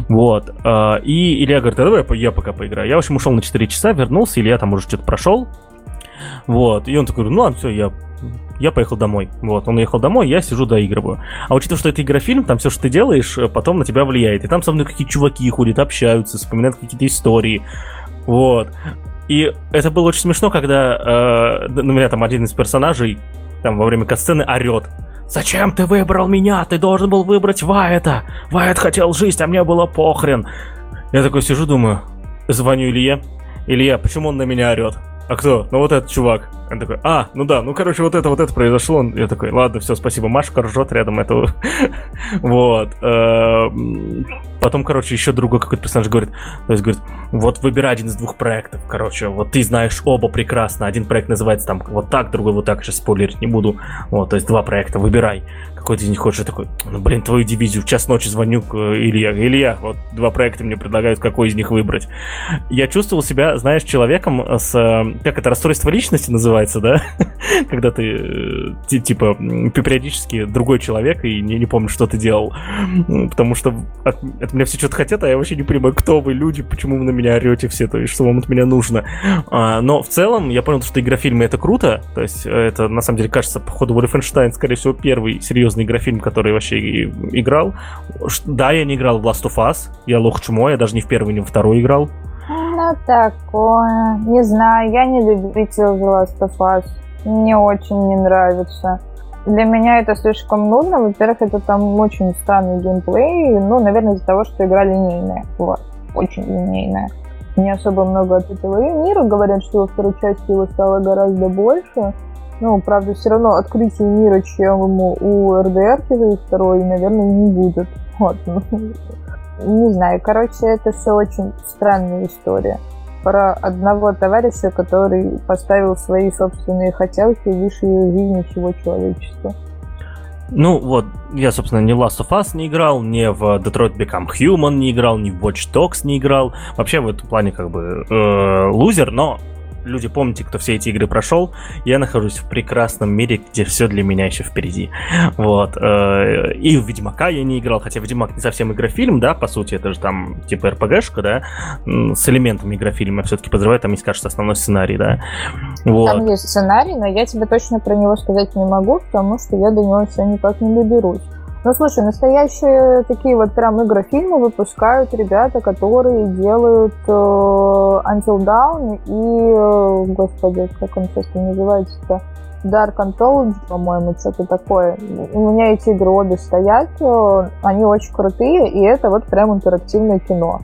Вот. А, и Илья говорит, да давай я пока поиграю. Я, в общем, ушел на 4 часа, вернулся, Илья там уже что-то прошел. Вот. И он такой, ну ладно, все, я я поехал домой. Вот, он уехал домой, я сижу доигрываю. А учитывая, что это игрофильм, там все, что ты делаешь, э, потом на тебя влияет. И там со мной какие-то чуваки ходят, общаются, вспоминают какие-то истории. Вот. И это было очень смешно, когда э, на меня там один из персонажей там во время катсцены орет. Зачем ты выбрал меня? Ты должен был выбрать Вайта. Вайт хотел жить, а мне было похрен. Я такой сижу, думаю, звоню Илье. Илья, почему он на меня орет? А кто? Ну вот этот чувак. Он такой, а, ну да, ну короче, вот это, вот это произошло. Я такой, ладно, все, спасибо. Машка ржет рядом этого. вот. Эм, потом, короче, еще другой какой-то персонаж говорит, то есть говорит, вот выбирай один из двух проектов, короче, вот ты знаешь оба прекрасно. Один проект называется там вот так, другой вот так, сейчас спойлерить не буду. Вот, то есть два проекта, выбирай какой-то из них хочешь, такой, ну, блин, твою дивизию, в час ночи звоню к э, Илья. Илья, вот два проекта мне предлагают, какой из них выбрать. Я чувствовал себя, знаешь, человеком с, э, как это, расстройство личности называется, да? Когда ты, э, типа, периодически другой человек и не, не помню, что ты делал. Потому что от, от меня все что-то хотят, а я вообще не понимаю, кто вы, люди, почему вы на меня орете все, то есть что вам от меня нужно. А, но в целом я понял, что игрофильмы это круто, то есть это, на самом деле, кажется, по ходу Wolfenstein, скорее всего, первый серьезный игрофильм, который вообще играл. Да, я не играл в Last of Us, я лох чмо, я даже не в первый, не во второй играл. Ну, такое. Не знаю, я не любитель The Last of Us. Мне очень не нравится. Для меня это слишком нудно. Во-первых, это там очень странный геймплей. Ну, наверное, из-за того, что игра линейная. Вот. Очень линейная. Не особо много от этого и мира. Говорят, что во второй части его стало гораздо больше. Ну, правда, все равно открытие мира, чем у РДР второй, наверное, не будет. Вот. Не знаю, короче, это все очень странная история. Про одного товарища, который поставил свои собственные хотелки выше жизни всего человечества. Ну вот, я, собственно, ни в Last of Us не играл, ни в Detroit Become Human не играл, ни в Watch Dogs не играл. Вообще в этом плане как бы э, лузер, но люди, помните, кто все эти игры прошел, я нахожусь в прекрасном мире, где все для меня еще впереди. Вот. Э, и в Ведьмака я не играл, хотя Ведьмак не совсем игрофильм, да, по сути, это же там типа РПГшка, да, с элементами игрофильма. Все-таки подозреваю, там есть, кажется, основной сценарий, да. Вот. Там есть сценарий, но я тебе точно про него сказать не могу, потому что я до него все никак не доберусь. Ну, слушай, настоящие такие вот прям игрофильмы выпускают ребята, которые делают э, Until Dawn и, э, господи, как он сейчас называется-то, Dark Anthology, по-моему, что-то такое. У меня эти игры обе стоят, э, они очень крутые, и это вот прям интерактивное кино.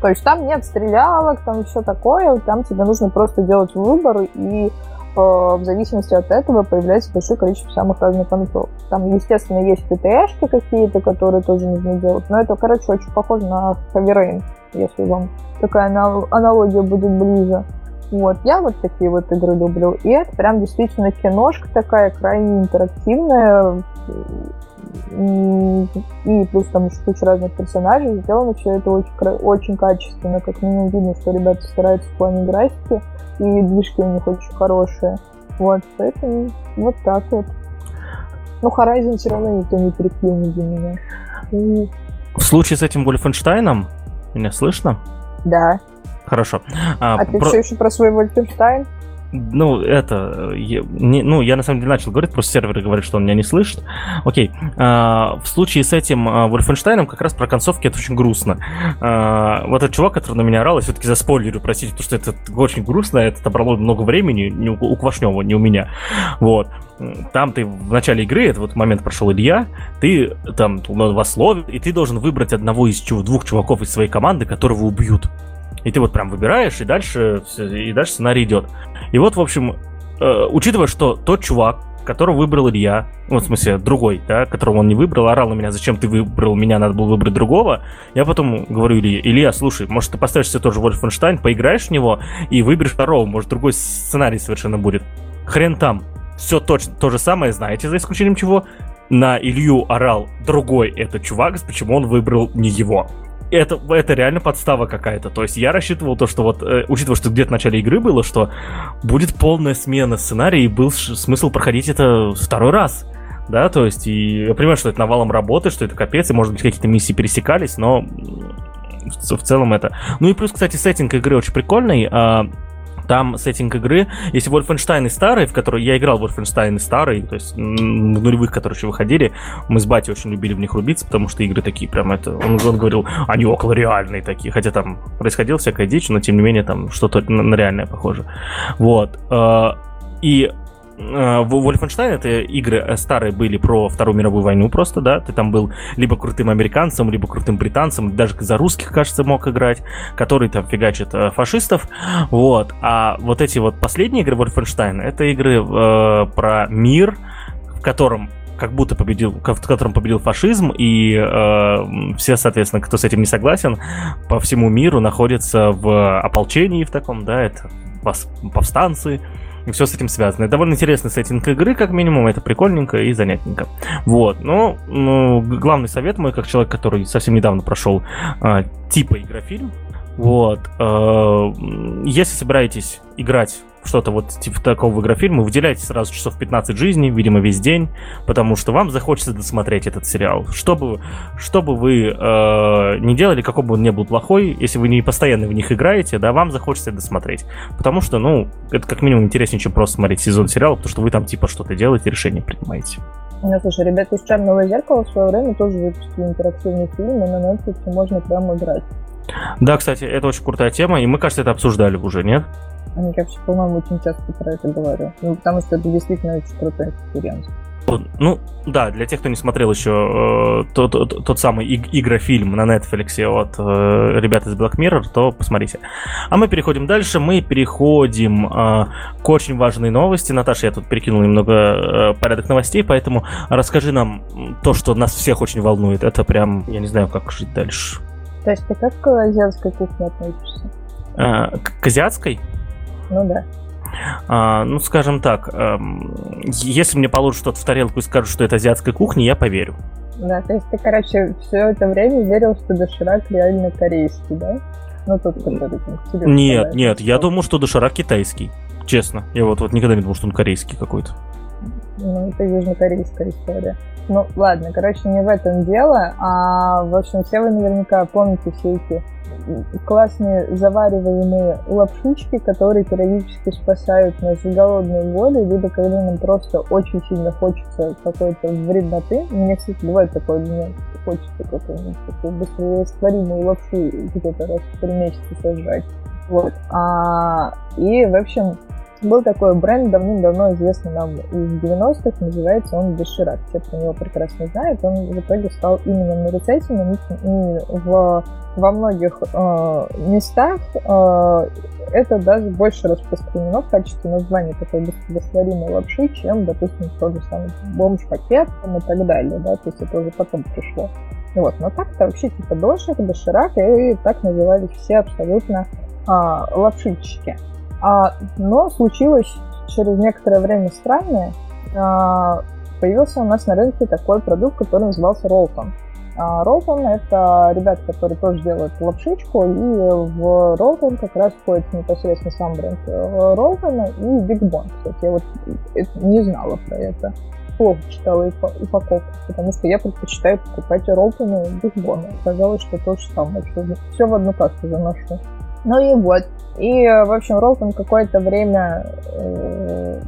То есть там нет стрелялок, там все такое, там тебе нужно просто делать выбор и в зависимости от этого появляется большое количество самых разных контролов. Там, естественно, есть ПТшки какие-то, которые тоже нужно делать, но это, короче, очень похоже на Heavy если вам такая аналогия будет ближе. Вот, я вот такие вот игры люблю. И это прям действительно киношка такая, крайне интерактивная. И плюс там еще куча разных персонажей. Сделано все это очень, очень качественно. Как минимум видно, что ребята стараются в плане графики. И движки у них очень хорошие. Вот, поэтому вот так вот. Но Horizon все равно никто не переклинил для меня. И... В случае с этим Вольфенштейном меня слышно? Да. Хорошо. А, а ты про... все еще про свой Вольфенштайн? Ну, это... Я, не, ну, я на самом деле начал говорить, просто сервер говорит, что он меня не слышит. Окей. А, в случае с этим а, Вольфенштейном как раз про концовки это очень грустно. А, вот этот чувак, который на меня орал, я все-таки за спойлерю, простите, потому что это очень грустно, это отобрало много времени, не у, у Квашнева, не у меня. Вот. Там ты в начале игры, это вот момент прошел Илья, ты там вас ловит, и ты должен выбрать одного из двух чуваков из своей команды, которого убьют. И ты вот прям выбираешь, и дальше, и дальше сценарий идет. И вот, в общем, э, учитывая, что тот чувак, которого выбрал Илья, ну, в смысле, другой, да, которого он не выбрал, орал на меня, зачем ты выбрал меня, надо было выбрать другого, я потом говорю Илье, Илья, слушай, может, ты поставишь себе тоже Вольфенштайн, поиграешь в него и выберешь второго, может, другой сценарий совершенно будет. Хрен там. Все точно то же самое, знаете, за исключением чего? На Илью орал другой этот чувак, почему он выбрал не его это, это реально подстава какая-то. То есть я рассчитывал то, что вот, э, учитывая, что где-то в начале игры было, что будет полная смена сценария, и был смысл проходить это второй раз. Да, то есть, и я понимаю, что это навалом работы, что это капец, и, может быть, какие-то миссии пересекались, но в, в целом это... Ну и плюс, кстати, сеттинг игры очень прикольный. А, там сеттинг игры, если Wolfenstein и старый, в который я играл Wolfenstein и старый, то есть в нулевых, которые еще выходили, мы с батей очень любили в них рубиться, потому что игры такие прям это, он, он говорил, они около реальные такие, хотя там происходила всякая дичь, но тем не менее там что-то на, реальное похоже. Вот. Э, и Wolfenstein это игры э, старые были про Вторую мировую войну просто, да, ты там был либо крутым американцем, либо крутым британцем, даже за русских, кажется, мог играть, который там фигачит э, фашистов, вот, а вот эти вот последние игры Wolfenstein, это игры э, про мир, в котором как будто победил, в котором победил фашизм, и э, все, соответственно, кто с этим не согласен, по всему миру находятся в ополчении в таком, да, это повстанцы, все с этим связано. Это довольно интересный сеттинг игры, как минимум, это прикольненько и занятненько. Вот, но ну, главный совет мой, как человек, который совсем недавно прошел э, типа игрофильм, вот, э, если собираетесь играть что-то вот типа такого игрофильма, выделяйте сразу часов 15 жизни, видимо, весь день, потому что вам захочется досмотреть этот сериал. Чтобы, чтобы вы э, не делали, какой бы он ни был плохой, если вы не постоянно в них играете, да, вам захочется досмотреть. Потому что, ну, это как минимум интереснее, чем просто смотреть сезон сериала, потому что вы там типа что-то делаете, решение принимаете. Ну, слушай, ребята из «Черного зеркала» в свое время тоже выпустили интерактивный фильм, и на Netflix можно прямо играть. Да, кстати, это очень крутая тема, и мы, кажется, это обсуждали уже, нет? Я вообще, по-моему, очень часто про это говорю. Ну, потому что это действительно очень крутой experience. Ну, да, для тех, кто не смотрел еще э, тот, тот, тот самый иг- игрофильм на Netflix от э, ребят из Black Mirror, то посмотрите. А мы переходим дальше. Мы переходим э, к очень важной новости. Наташа, я тут перекинул немного э, порядок новостей, поэтому расскажи нам то, что нас всех очень волнует. Это прям, я не знаю, как жить дальше. То есть ты как к азиатской кухне относишься? Э, к азиатской? Ну да. А, ну, скажем так, эм, если мне положат что-то в тарелку и скажут, что это азиатская кухня, я поверю. Да, то есть ты, короче, все это время верил, что доширак реально корейский, да? Ну, тот, который там Нет, нет, я думал, что доширак китайский. Честно. Я вот, вот никогда не думал, что он корейский какой-то. Ну, это южнокорейская история. Ну, ладно, короче, не в этом дело, а, в общем, все вы наверняка помните все эти классные завариваемые лапшички, которые периодически спасают нас с голодной воли, либо когда нам просто очень сильно хочется какой-то вредноты. Мне, кстати, бывает такое, мне хочется какую-нибудь такую быстрорастворимую лапшу где-то раз в три месяца сожрать. Вот. А, и, в общем, был такой бренд, давным-давно известный нам из 90-х, называется он Доширак. Все про него прекрасно знают. Он в итоге стал именно нарицательным, и в, во многих э, местах э, это даже больше распространено в качестве названия такой растворимой лапши, чем, допустим, тот же самый бомж-пакет и так далее, да, то есть это уже потом пришло. Вот, но так-то вообще типа дошик, доширак, и так назывались все абсолютно а, лапшички. А, но случилось через некоторое время странное. А, появился у нас на рынке такой продукт, который назывался Ролтон. А Ролтон — это ребята, которые тоже делают лапшичку, и в Ролтон как раз входит непосредственно сам бренд э, Ролтона и Биг Бон. Кстати, я вот не знала про это. Плохо читала упаковку, потому что я предпочитаю покупать Ролтона и Биг Бона. Оказалось, что то же самое, все в одну кассу заношу. Ну и вот. И, в общем, Ролтон какое-то время э,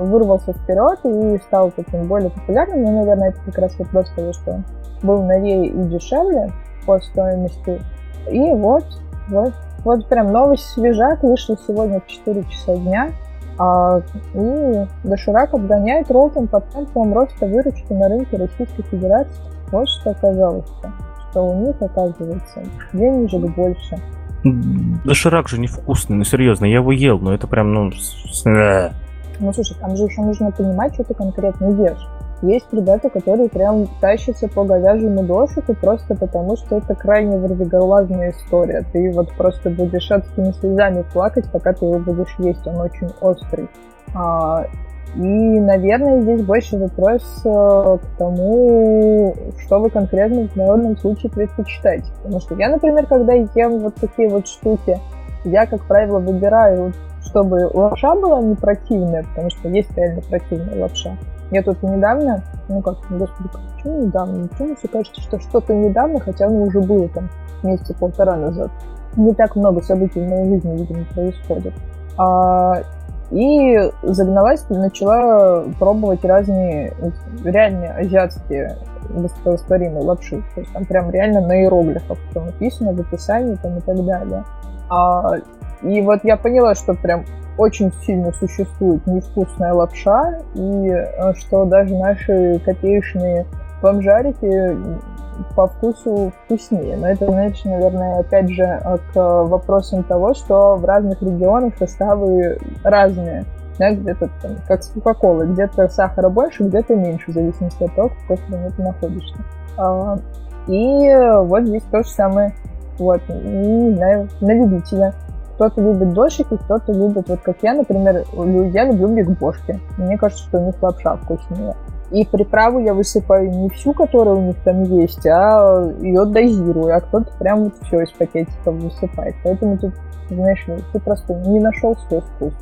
вырвался вперед и стал таким более популярным. Ну, наверное, это как раз вопрос того, что был новее и дешевле по стоимости. И вот, вот, вот прям новость свежак вышла сегодня в 4 часа дня. А, и Доширак обгоняет Ролтон по темпам роста выручки на рынке Российской Федерации. Вот что оказалось что у них, оказывается, денежек больше. Доширак же невкусный, ну серьезно, я его ел, но это прям, ну... Ну, слушай, там же еще нужно понимать, что ты конкретно ешь. Есть ребята, которые прям тащатся по говяжьему дошику просто потому, что это крайне вырвиголазная история. Ты вот просто будешь адскими слезами плакать, пока ты его будешь есть. Он очень острый. А, и, наверное, здесь больше вопрос э, к тому, что вы конкретно в народном случае предпочитаете. Потому что я, например, когда ем вот такие вот штуки, я, как правило, выбираю, чтобы лапша была не противная, потому что есть реально противная лапша. Я тут недавно, ну как, господи, почему недавно? Почему все кажется, что что-то недавно, хотя оно уже было там месяца полтора назад. Не так много событий в моей жизни, видимо, происходит. А, и загналась начала пробовать разные реальные азиатские быстрорастворимые лапши. То есть там прям реально на иероглифах все написано в описании там и так далее. А, и вот я поняла, что прям очень сильно существует невкусная лапша, и э, что даже наши копеечные бомжарики по вкусу вкуснее. Но это, знаешь, наверное, опять же, э, к вопросам того, что в разных регионах составы разные. Да, где-то там, как с Кока-Колой, где-то сахара больше, где-то меньше, в зависимости от того, в какой стране ты находишься. А, и вот здесь то же самое. Вот, не знаю, на любителя. Кто-то любит дольщики, кто-то любит, вот как я, например, я люблю бигбошки. Мне кажется, что у них лапша вкуснее. И приправу я высыпаю не всю, которая у них там есть, а ее дозирую, а кто-то прям вот все из пакетиков высыпает. Поэтому тут, знаешь, ты просто не нашел свой вкус.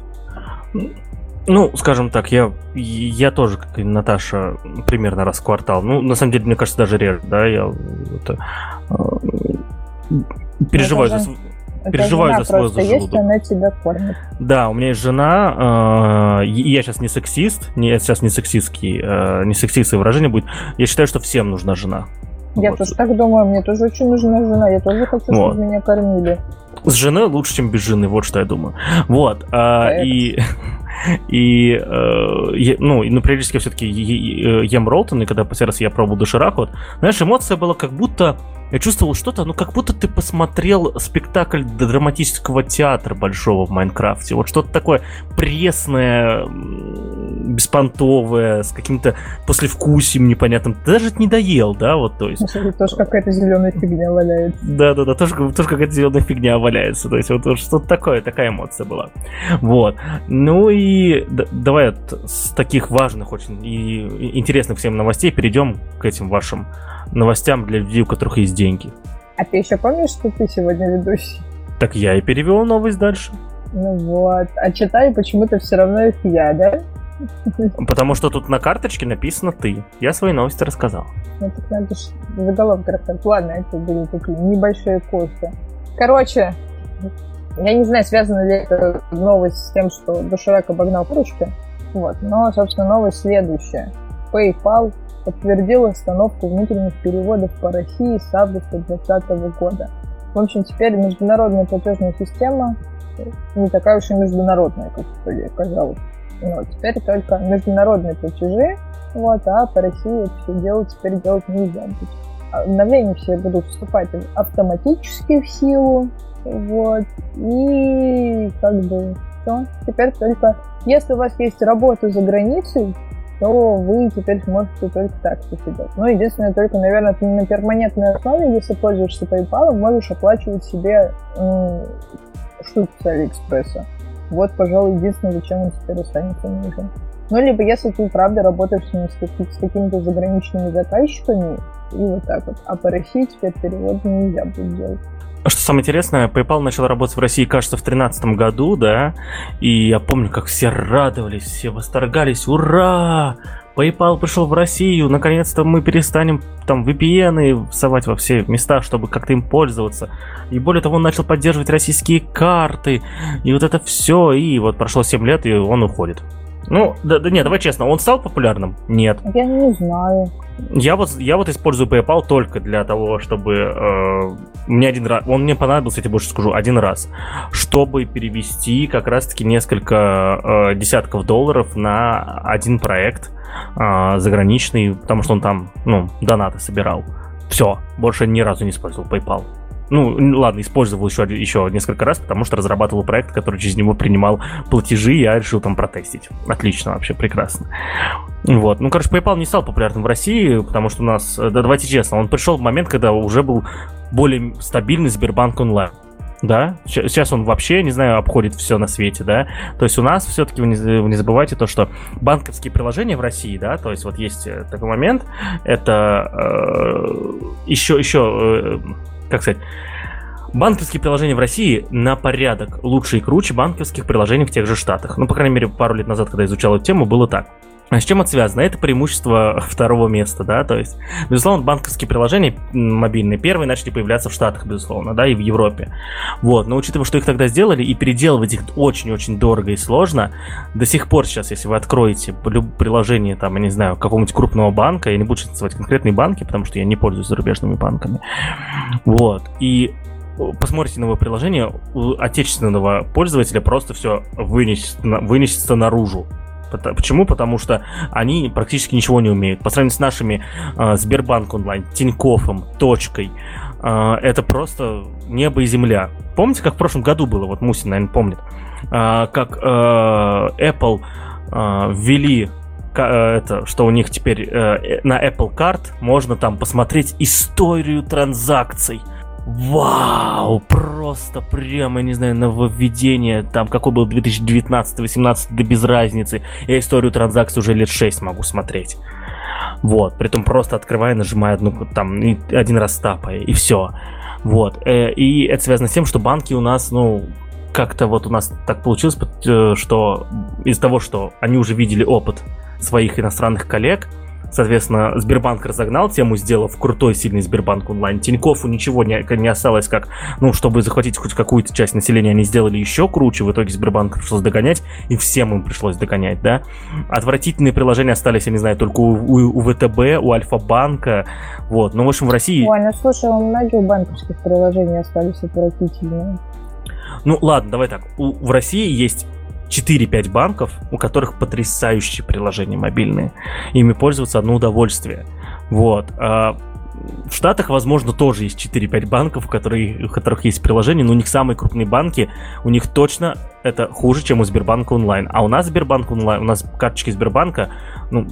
Ну, скажем так, я, я тоже, как и Наташа, примерно раз в квартал. Ну, на самом деле, мне кажется, даже реже, да, я это, э, переживаю за, переживаю за свой за есть, она тебя кормит. Да, у меня есть жена, э, я сейчас не сексист, не, я сейчас не сексистский, э, не сексистское выражение будет. Я считаю, что всем нужна жена. Я вот. тоже так думаю, мне тоже очень нужна жена, я тоже хочу, вот. чтобы меня кормили. С жены лучше, чем без жены, вот что я думаю. Вот, э, и... И, э, ну, и, ну, периодически все-таки ем Ролтон, и когда последний раз я пробовал доширак, вот, знаешь, эмоция была как будто я чувствовал что-то, ну как будто ты посмотрел спектакль драматического театра большого в Майнкрафте. Вот что-то такое пресное, беспонтовое, с каким-то послевкусием непонятным. Ты даже не доел, да, вот то есть. Ну, тоже какая-то зеленая фигня валяется. Да, да, да, тоже, тоже какая-то зеленая фигня валяется. То есть вот, вот что-то такое, такая эмоция была. Вот. Ну и да, давай от, с таких важных очень и интересных всем новостей перейдем к этим вашим новостям для людей, у которых есть деньги. А ты еще помнишь, что ты сегодня ведущий? Так я и перевел новость дальше. Ну вот. А читаю почему-то все равно их я, да? Потому что тут на карточке написано ты. Я свои новости рассказал. Ну так надо же заголовок рассказать. Ладно, это были такие небольшие кофе. Короче, я не знаю, связана ли эта новость с тем, что Доширак обогнал кружки. Вот. Но, собственно, новость следующая. PayPal подтвердил остановку внутренних переводов по России с августа 2020 года. В общем, теперь международная платежная система не такая уж и международная, как казалось. Но теперь только международные платежи, вот, а по России все делать теперь делать нельзя. Обновления все будут вступать автоматически в силу, вот, и как бы все. Теперь только, если у вас есть работа за границей, то вы теперь сможете только так делать. Ну, единственное, только, наверное, ты на перманентной основе, если пользуешься PayPal, можешь оплачивать себе штуки с Алиэкспресса. Вот, пожалуй, единственное, зачем он теперь останется нужен. Ну, либо если ты, правда, работаешь с, с какими-то заграничными заказчиками, и вот так вот. А по России теперь перевод нельзя будет делать. Что самое интересное, PayPal начал работать в России, кажется, в 2013 году, да, и я помню, как все радовались, все восторгались, ура! PayPal пришел в Россию, наконец-то мы перестанем там VPN всовать во все места, чтобы как-то им пользоваться. И более того, он начал поддерживать российские карты, и вот это все, и вот прошло 7 лет, и он уходит. Ну, да, да нет, давай честно, он стал популярным? Нет. Я не знаю. Я вот, я вот использую PayPal только для того, чтобы э, мне один раз, он мне понадобился, я тебе больше скажу, один раз, чтобы перевести как раз-таки несколько э, десятков долларов на один проект э, заграничный, потому что он там, ну, донаты собирал. Все, больше ни разу не использовал PayPal. Ну, ладно, использовал еще, еще несколько раз, потому что разрабатывал проект, который через него принимал платежи, я решил там протестить. Отлично, вообще прекрасно. Вот. Ну, короче, PayPal не стал популярным в России, потому что у нас, да, давайте честно, он пришел в момент, когда уже был более стабильный Сбербанк онлайн. Да, сейчас он вообще, не знаю, обходит все на свете, да. То есть у нас все-таки не, вы не забывайте то, что банковские приложения в России, да, то есть вот есть э, такой момент, это э, еще, еще э, как сказать, банковские приложения в России на порядок лучше и круче банковских приложений в тех же штатах. Ну, по крайней мере, пару лет назад, когда изучал эту тему, было так. А с чем это связано? Это преимущество второго места, да, то есть, безусловно, банковские приложения мобильные первые начали появляться в Штатах, безусловно, да, и в Европе. Вот, но учитывая, что их тогда сделали, и переделывать их очень-очень дорого и сложно, до сих пор сейчас, если вы откроете приложение, там, я не знаю, какого-нибудь крупного банка, я не буду называть конкретные банки, потому что я не пользуюсь зарубежными банками, вот, и посмотрите новое приложение, у отечественного пользователя просто все вынесется, вынесется наружу. Почему? Потому что они практически ничего не умеют. По сравнению с нашими э, Сбербанк онлайн, Тинькофом, Точкой, э, это просто небо и земля. Помните, как в прошлом году было? Вот Мусин, наверное, помнит. Э, как э, Apple э, ввели это, что у них теперь э, на Apple Card можно там посмотреть историю транзакций. Вау, просто прямо, не знаю, нововведение, там какой был 2019-18, да без разницы. Я историю транзакций уже лет 6 могу смотреть. Вот, при этом просто открывая, нажимая одну, там, один раз тапая, и все. Вот, э, и это связано с тем, что банки у нас, ну, как-то вот у нас так получилось, э, что из-за того, что они уже видели опыт своих иностранных коллег, Соответственно, Сбербанк разогнал тему, сделав крутой, сильный Сбербанк онлайн. Тинькову ничего не, не осталось, как, ну, чтобы захватить хоть какую-то часть населения, они сделали еще круче. В итоге Сбербанк пришлось догонять, и всем им пришлось догонять, да. Отвратительные приложения остались, я не знаю, только у, у, у ВТБ, у Альфа-банка, вот. Но, в общем, в России... Ой, ну, слушай, у многих банковских приложений остались отвратительные. Ну, ладно, давай так. У, в России есть 4-5 банков, у которых потрясающие приложения мобильные. Ими пользоваться одно удовольствие. Вот. А в Штатах, возможно, тоже есть 4-5 банков, у которых, у которых есть приложения, но у них самые крупные банки, у них точно это хуже, чем у Сбербанка онлайн. А у нас Сбербанк онлайн, у нас карточки Сбербанка, ну,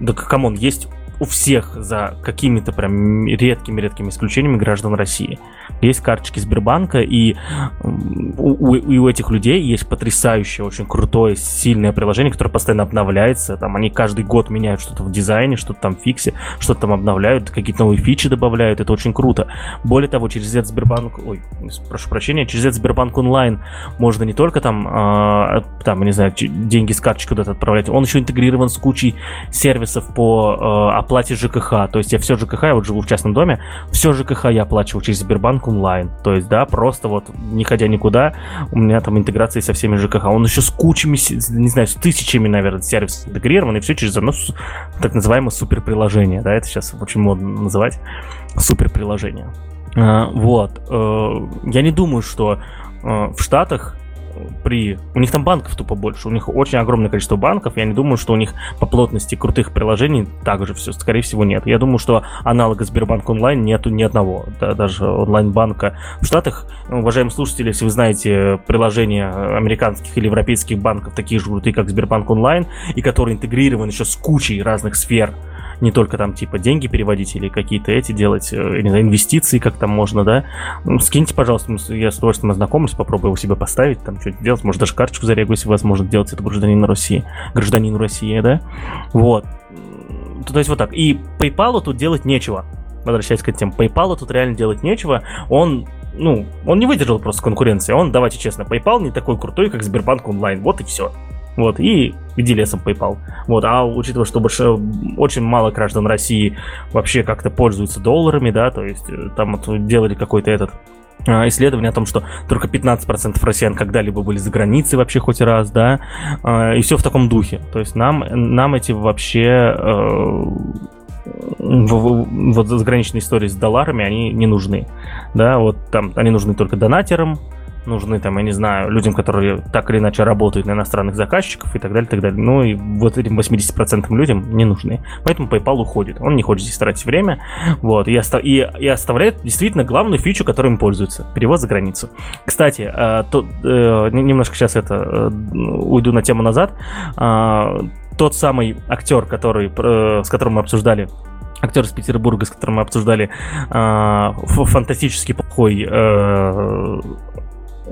да come on, есть у всех за какими-то прям редкими-редкими исключениями граждан России. Есть карточки Сбербанка, и у, у, у этих людей есть потрясающее, очень крутое, сильное приложение, которое постоянно обновляется. Там они каждый год меняют что-то в дизайне, что-то там фиксят, что-то там обновляют, какие-то новые фичи добавляют. Это очень круто. Более того, через этот Сбербанк, ой, прошу прощения, через этот Сбербанк онлайн можно не только там, э, там, не знаю, деньги с карточки куда-то отправлять, он еще интегрирован с кучей сервисов по э, оплате ЖКХ. То есть я все ЖКХ, я вот живу в частном доме, все ЖКХ я оплачиваю через Сбербанк онлайн. То есть, да, просто вот не ходя никуда, у меня там интеграция со всеми ЖКХ. Он еще с кучами, не знаю, с тысячами, наверное, сервисов интегрирован, и все через одно так называемое суперприложение. Да, это сейчас очень модно называть суперприложение. А, вот. Э, я не думаю, что э, в Штатах при... У них там банков тупо больше, у них очень огромное количество банков, я не думаю, что у них по плотности крутых приложений также все, скорее всего, нет. Я думаю, что аналога Сбербанк онлайн нету ни одного, да, даже онлайн-банка. В Штатах, уважаемые слушатели, если вы знаете приложения американских или европейских банков, такие же крутые, как Сбербанк онлайн, и которые интегрированы еще с кучей разных сфер, не только там типа деньги переводить или какие-то эти делать, э, не знаю, инвестиции, как там можно, да. Ну, скиньте, пожалуйста, я с удовольствием ознакомлюсь, попробую его себе поставить, там что-то делать, может даже карточку зарегу, если возможно делать это гражданин России, гражданин России, да. Вот. То есть вот так. И PayPal тут делать нечего. Возвращаясь к этим, PayPal тут реально делать нечего. Он ну, он не выдержал просто конкуренции. Он, давайте честно, PayPal не такой крутой, как Сбербанк онлайн. Вот и все. Вот, и иди лесом PayPal. Вот, а учитывая, что больше, очень мало граждан России вообще как-то пользуются долларами, да, то есть э, там вот делали какой-то этот а, исследование о том, что только 15% россиян когда-либо были за границей вообще хоть раз, да, а, и все в таком духе. То есть нам, нам эти вообще э, вот заграничные истории с долларами, они не нужны, да, вот там они нужны только донатерам, нужны там, я не знаю, людям, которые так или иначе работают на иностранных заказчиков и так далее, и так далее. Ну и вот этим 80% людям не нужны. Поэтому PayPal уходит. Он не хочет здесь тратить время. Вот. И, оста- и, и оставляет действительно главную фичу, которой им пользуются. Перевод за границу. Кстати, э, то, э, немножко сейчас это э, уйду на тему назад. Э, тот самый актер, который, э, с которым мы обсуждали актер из Петербурга, с которым мы обсуждали э, фантастически плохой э,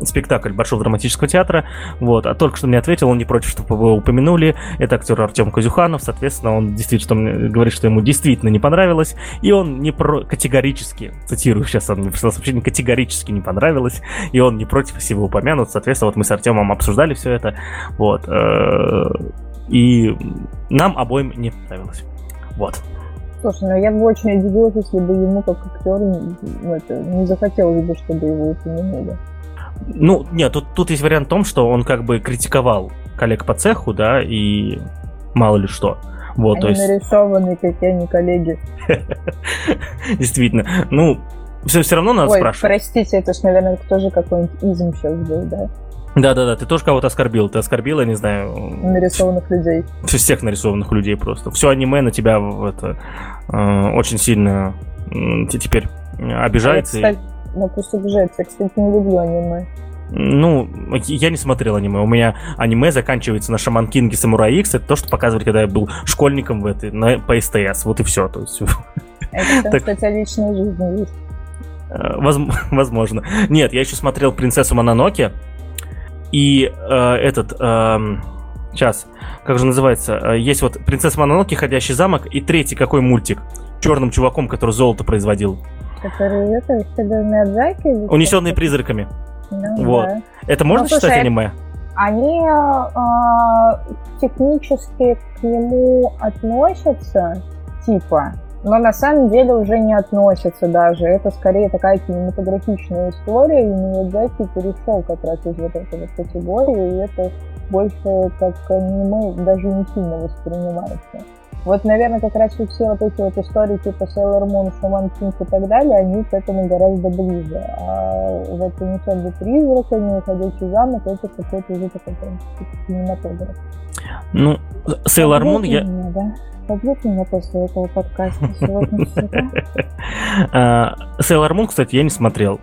спектакль Большого драматического театра. Вот. А только что мне ответил, он не против, чтобы его упомянули. Это актер Артем Козюханов. Соответственно, он действительно говорит, что ему действительно не понравилось. И он не про категорически, цитирую сейчас, он мне прислал сообщение, категорически не понравилось. И он не против всего упомянут. Соответственно, вот мы с Артемом обсуждали все это. Вот. Э, и нам обоим не понравилось. Вот. Слушай, ну я бы очень удивилась, если бы ему как актер ну, это, не захотелось бы, чтобы его упомянули. Ну, нет, тут, тут есть вариант в том, что он как бы критиковал коллег по цеху, да, и мало ли что. Вот, они то есть... нарисованы, какие они коллеги. Действительно. Ну, все, все равно надо Ой, спрашивать. простите, это же, наверное, тоже какой-нибудь изм сейчас был, да? Да-да-да, ты тоже кого-то оскорбил. Ты оскорбил, я не знаю... Нарисованных людей. Всех нарисованных людей просто. Все аниме на тебя это, э, очень сильно э, теперь обижается. А я, кстати, ну пусть обижается. Я, кстати, не люблю аниме. Ну, я не смотрел аниме. У меня аниме заканчивается на Шаман Кинге Самурай X. Это то, что показывали, когда я был школьником в этой, на, по СТС. Вот и все. То есть... Это, так... кстати, личная жизнь есть. Э, возможно. Нет, я еще смотрел «Принцессу Мононоке». И э, этот... Э, сейчас, как же называется? Э, есть вот «Принцесса Мононоке», «Ходящий замок» и третий какой мультик? Черным чуваком, который золото производил. Который это, Миядзаки? Унесенные призраками. Ну, вот. Да. Это можно ну, считать слушай, аниме? Они э, технически к нему относятся, типа, но на самом деле уже не относятся даже. Это скорее такая кинематографичная история, и Миядзаки перешел как раз из вот этой вот категории, и это больше как аниме даже не сильно воспринимается. Вот, наверное, как раз все вот эти вот истории типа Sailor Moon, Shaman King и так далее, они к этому гораздо ближе. А вот «Унесенный призраками», «Ходячий замок» — это какой-то уже такой прям кинематограф. Ну, Sailor Moon я... Меня, да? Побьют меня после этого подкаста сегодня а, Sailor Moon, кстати, я не смотрел.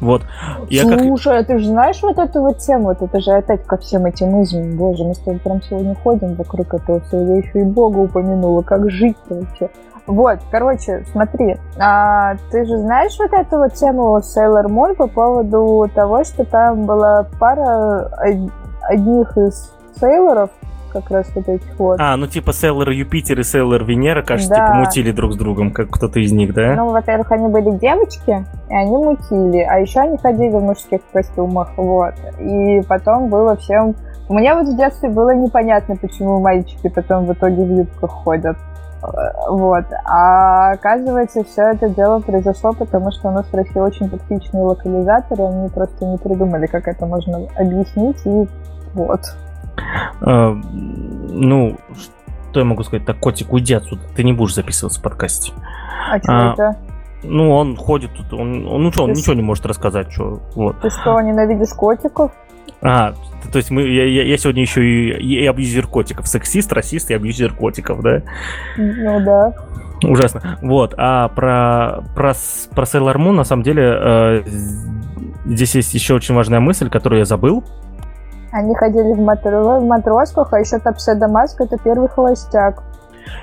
Вот. Я Слушай, как... а ты же знаешь вот эту вот тему? Вот это же опять ко всем этим измам. Боже, мы с тобой прям сегодня ходим вокруг этого всего. Я еще и Бога упомянула. Как жить вообще? Вот, короче, смотри, а, ты же знаешь вот эту вот тему Sailor Moon по поводу того, что там была пара одних из сейлоров, как раз вот этих вот. А, ну типа Селлер Юпитер и Селлер Венера, кажется, типа, да. типа мутили друг с другом, как кто-то из них, да? Ну, во-первых, они были девочки, и они мутили, а еще они ходили в мужских костюмах, вот. И потом было всем... Мне вот в детстве было непонятно, почему мальчики потом в итоге в юбках ходят. Вот. А оказывается, все это дело произошло, потому что у нас в России очень тактичные локализаторы, они просто не придумали, как это можно объяснить, и вот. Э, ну, что я могу сказать? Так, котик, уйди отсюда. Ты не будешь записываться в подкасте. А что а, это? Ну, он ходит тут, он, он, ну что, он ничего не может рассказать, что, вот. Ты что, ненавидишь котиков? А, то есть мы, я, я сегодня еще и, и абьюзер котиков. Сексист, расист и абьюзер котиков, да? Ну да. Ужасно. Вот. А про, про, про Sailor Moon, на самом деле, э, здесь есть еще очень важная мысль, которую я забыл. Они ходили в, матро... в матросках, а еще Тапсе Дамаск это первый холостяк.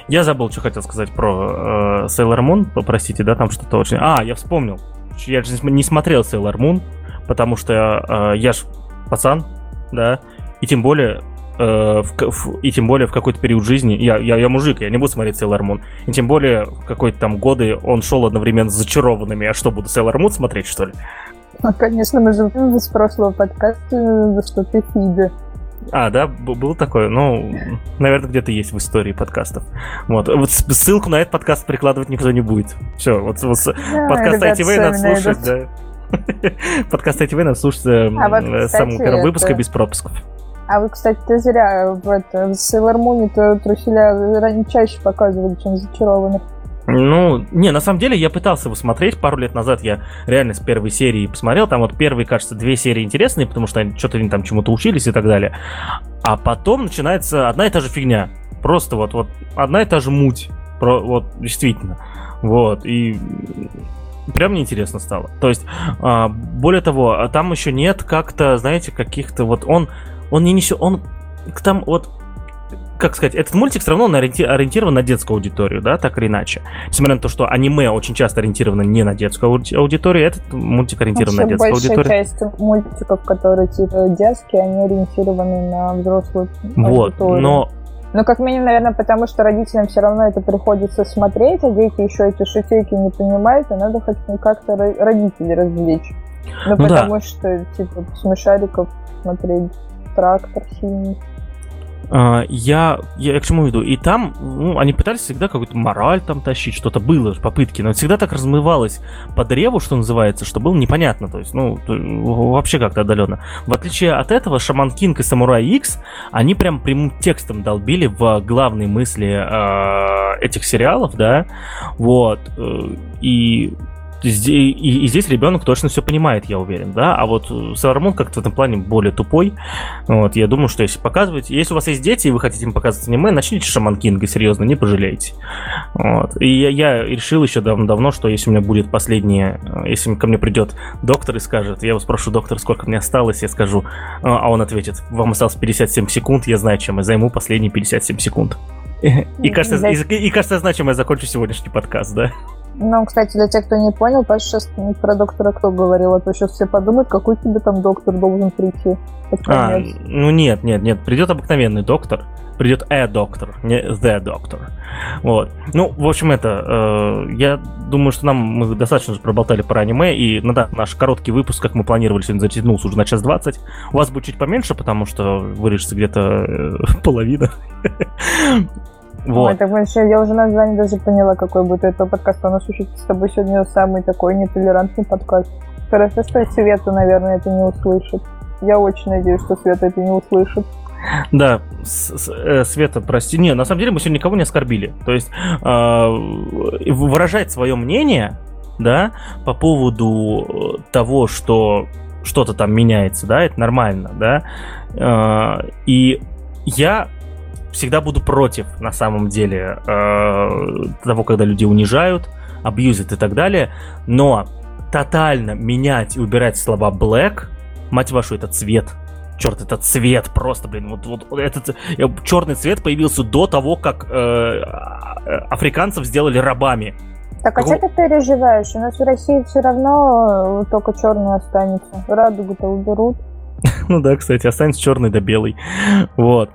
Я забыл, что хотел сказать про э, Sailor Moon, простите, да, там что-то очень... А, я вспомнил. Я же не смотрел Sailor Moon, потому что э, я ж пацан, да, и тем более э, в, в, и тем более в какой-то период жизни, я, я, я мужик, я не буду смотреть Sailor Moon, и тем более в какой-то там годы он шел одновременно с зачарованными, а что, буду Sailor Moon смотреть, что ли? Ну, конечно, мы же с прошлого подкаста, что ты Фиби. А, да, был такой. Ну, наверное, где-то есть в истории подкастов. Вот. вот ссылку на этот подкаст прикладывать никто не будет. Все, вот, вот да, подкаст ITV надо слушать, да. Подкаст ITV надо слушать э, а вот, с самого первого выпуска без пропусков. А вы, кстати, ты зря в, это, в Sailor Moon труселя чаще показывали, чем зачарованных. Ну, не, на самом деле я пытался его смотреть пару лет назад, я реально с первой серии посмотрел, там вот первые, кажется, две серии интересные, потому что что-то они там чему-то учились и так далее. А потом начинается одна и та же фигня. Просто вот, вот одна и та же муть. Про, вот, действительно. Вот, и прям неинтересно стало. То есть, а, более того, там еще нет как-то, знаете, каких-то вот он, он не несет, он там вот как сказать, этот мультик все равно ориентирован на детскую аудиторию, да, так или иначе. Несмотря на то, что аниме очень часто ориентировано не на детскую аудиторию, этот мультик ориентирован Вообще, на детскую большая аудиторию. часть мультиков, которые типа детские, они ориентированы на взрослую вот, аудиторию. но ну, как минимум, наверное, потому что родителям все равно это приходится смотреть, а дети еще эти шутейки не понимают, и надо хоть как-то родителей развлечь. Ну, ну потому да. что, типа, смешариков смотреть трактор синий. А, я, я к чему веду? И там, ну, они пытались всегда какую-то мораль там тащить, что-то было, попытки, но всегда так размывалось по древу, что называется, что было непонятно, то есть, ну, вообще как-то отдаленно. В отличие от этого, Шаман Кинг и Самурай X, они прям прямым текстом долбили в главные мысли э, этих сериалов, да, вот, э, и и, и здесь ребенок точно все понимает, я уверен, да. А вот Sailor Moon как-то в этом плане более тупой. Вот, я думаю, что если показывать, если у вас есть дети и вы хотите им показывать аниме, начните Шаман Кинга, серьезно, не пожалеете. Вот. И я, я решил еще давно-давно, что если у меня будет последнее, если ко мне придет доктор и скажет, я его спрошу, доктор, сколько мне осталось, я скажу, а он ответит, вам осталось 57 секунд, я знаю, чем я займу последние 57 секунд. И кажется, и, и кажется, чем я закончу сегодняшний подкаст, да? Ну, кстати, для тех, кто не понял, Паш сейчас про доктора кто говорил, а то сейчас все подумают, какой тебе там доктор должен прийти. А, ну нет, нет, нет, придет обыкновенный доктор, придет э доктор, не the доктор. Вот. Ну, в общем, это, э, я думаю, что нам мы достаточно уже проболтали про аниме, и ну, да, наш короткий выпуск, как мы планировали, сегодня затянулся уже на час двадцать. У вас будет чуть поменьше, потому что вырежется где-то э, половина. Вот. Ой, так вообще, я уже название даже поняла, какой будет этот подкаст. У нас с тобой сегодня самый такой нетолерантный подкаст. Хорошо, что Света, наверное, это не услышит. Я очень надеюсь, что Света это не услышит. Да, э, Света, прости. Не, на самом деле мы сегодня никого не оскорбили. То есть э, выражать свое мнение, да, по поводу того, что что-то там меняется, да, это нормально, да. Э, и я всегда буду против, на самом деле, э, того, когда люди унижают, абьюзят и так далее. Но тотально менять и убирать слова black, мать вашу, это цвет. Черт, это цвет просто, блин. Вот, вот этот э, черный цвет появился до того, как э, африканцев сделали рабами. Так а что ты переживаешь? У нас в России все равно э, только черный останется. Радугу-то уберут. ну да, кстати, останется черный да белый. Вот.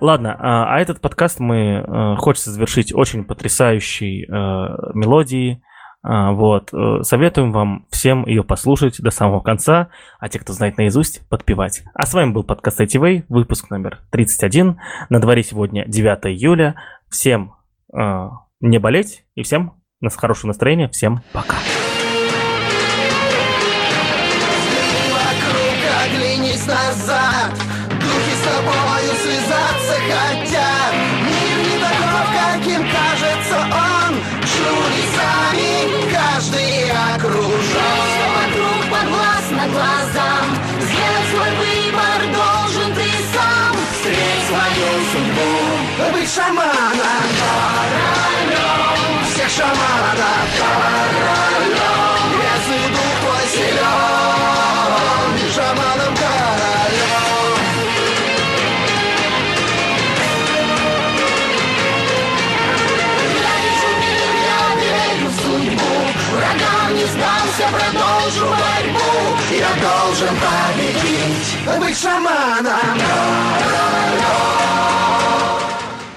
Ладно, а, а этот подкаст мы а, хочется завершить очень потрясающей а, мелодией. А, вот, э, советуем вам всем ее послушать до самого конца, а те, кто знает наизусть, подпевать. А с вами был подкаст ITV, выпуск номер 31. На дворе сегодня 9 июля. Всем э, не болеть и всем нас хорошего настроения. Всем пока. окружен шаманом Королем Всех шаманов Королем Если дух твой силен Шаманом королем Я вижу мир, я верю в судьбу Врагам не сдался, продолжу борьбу Я должен победить Быть шаманом Королем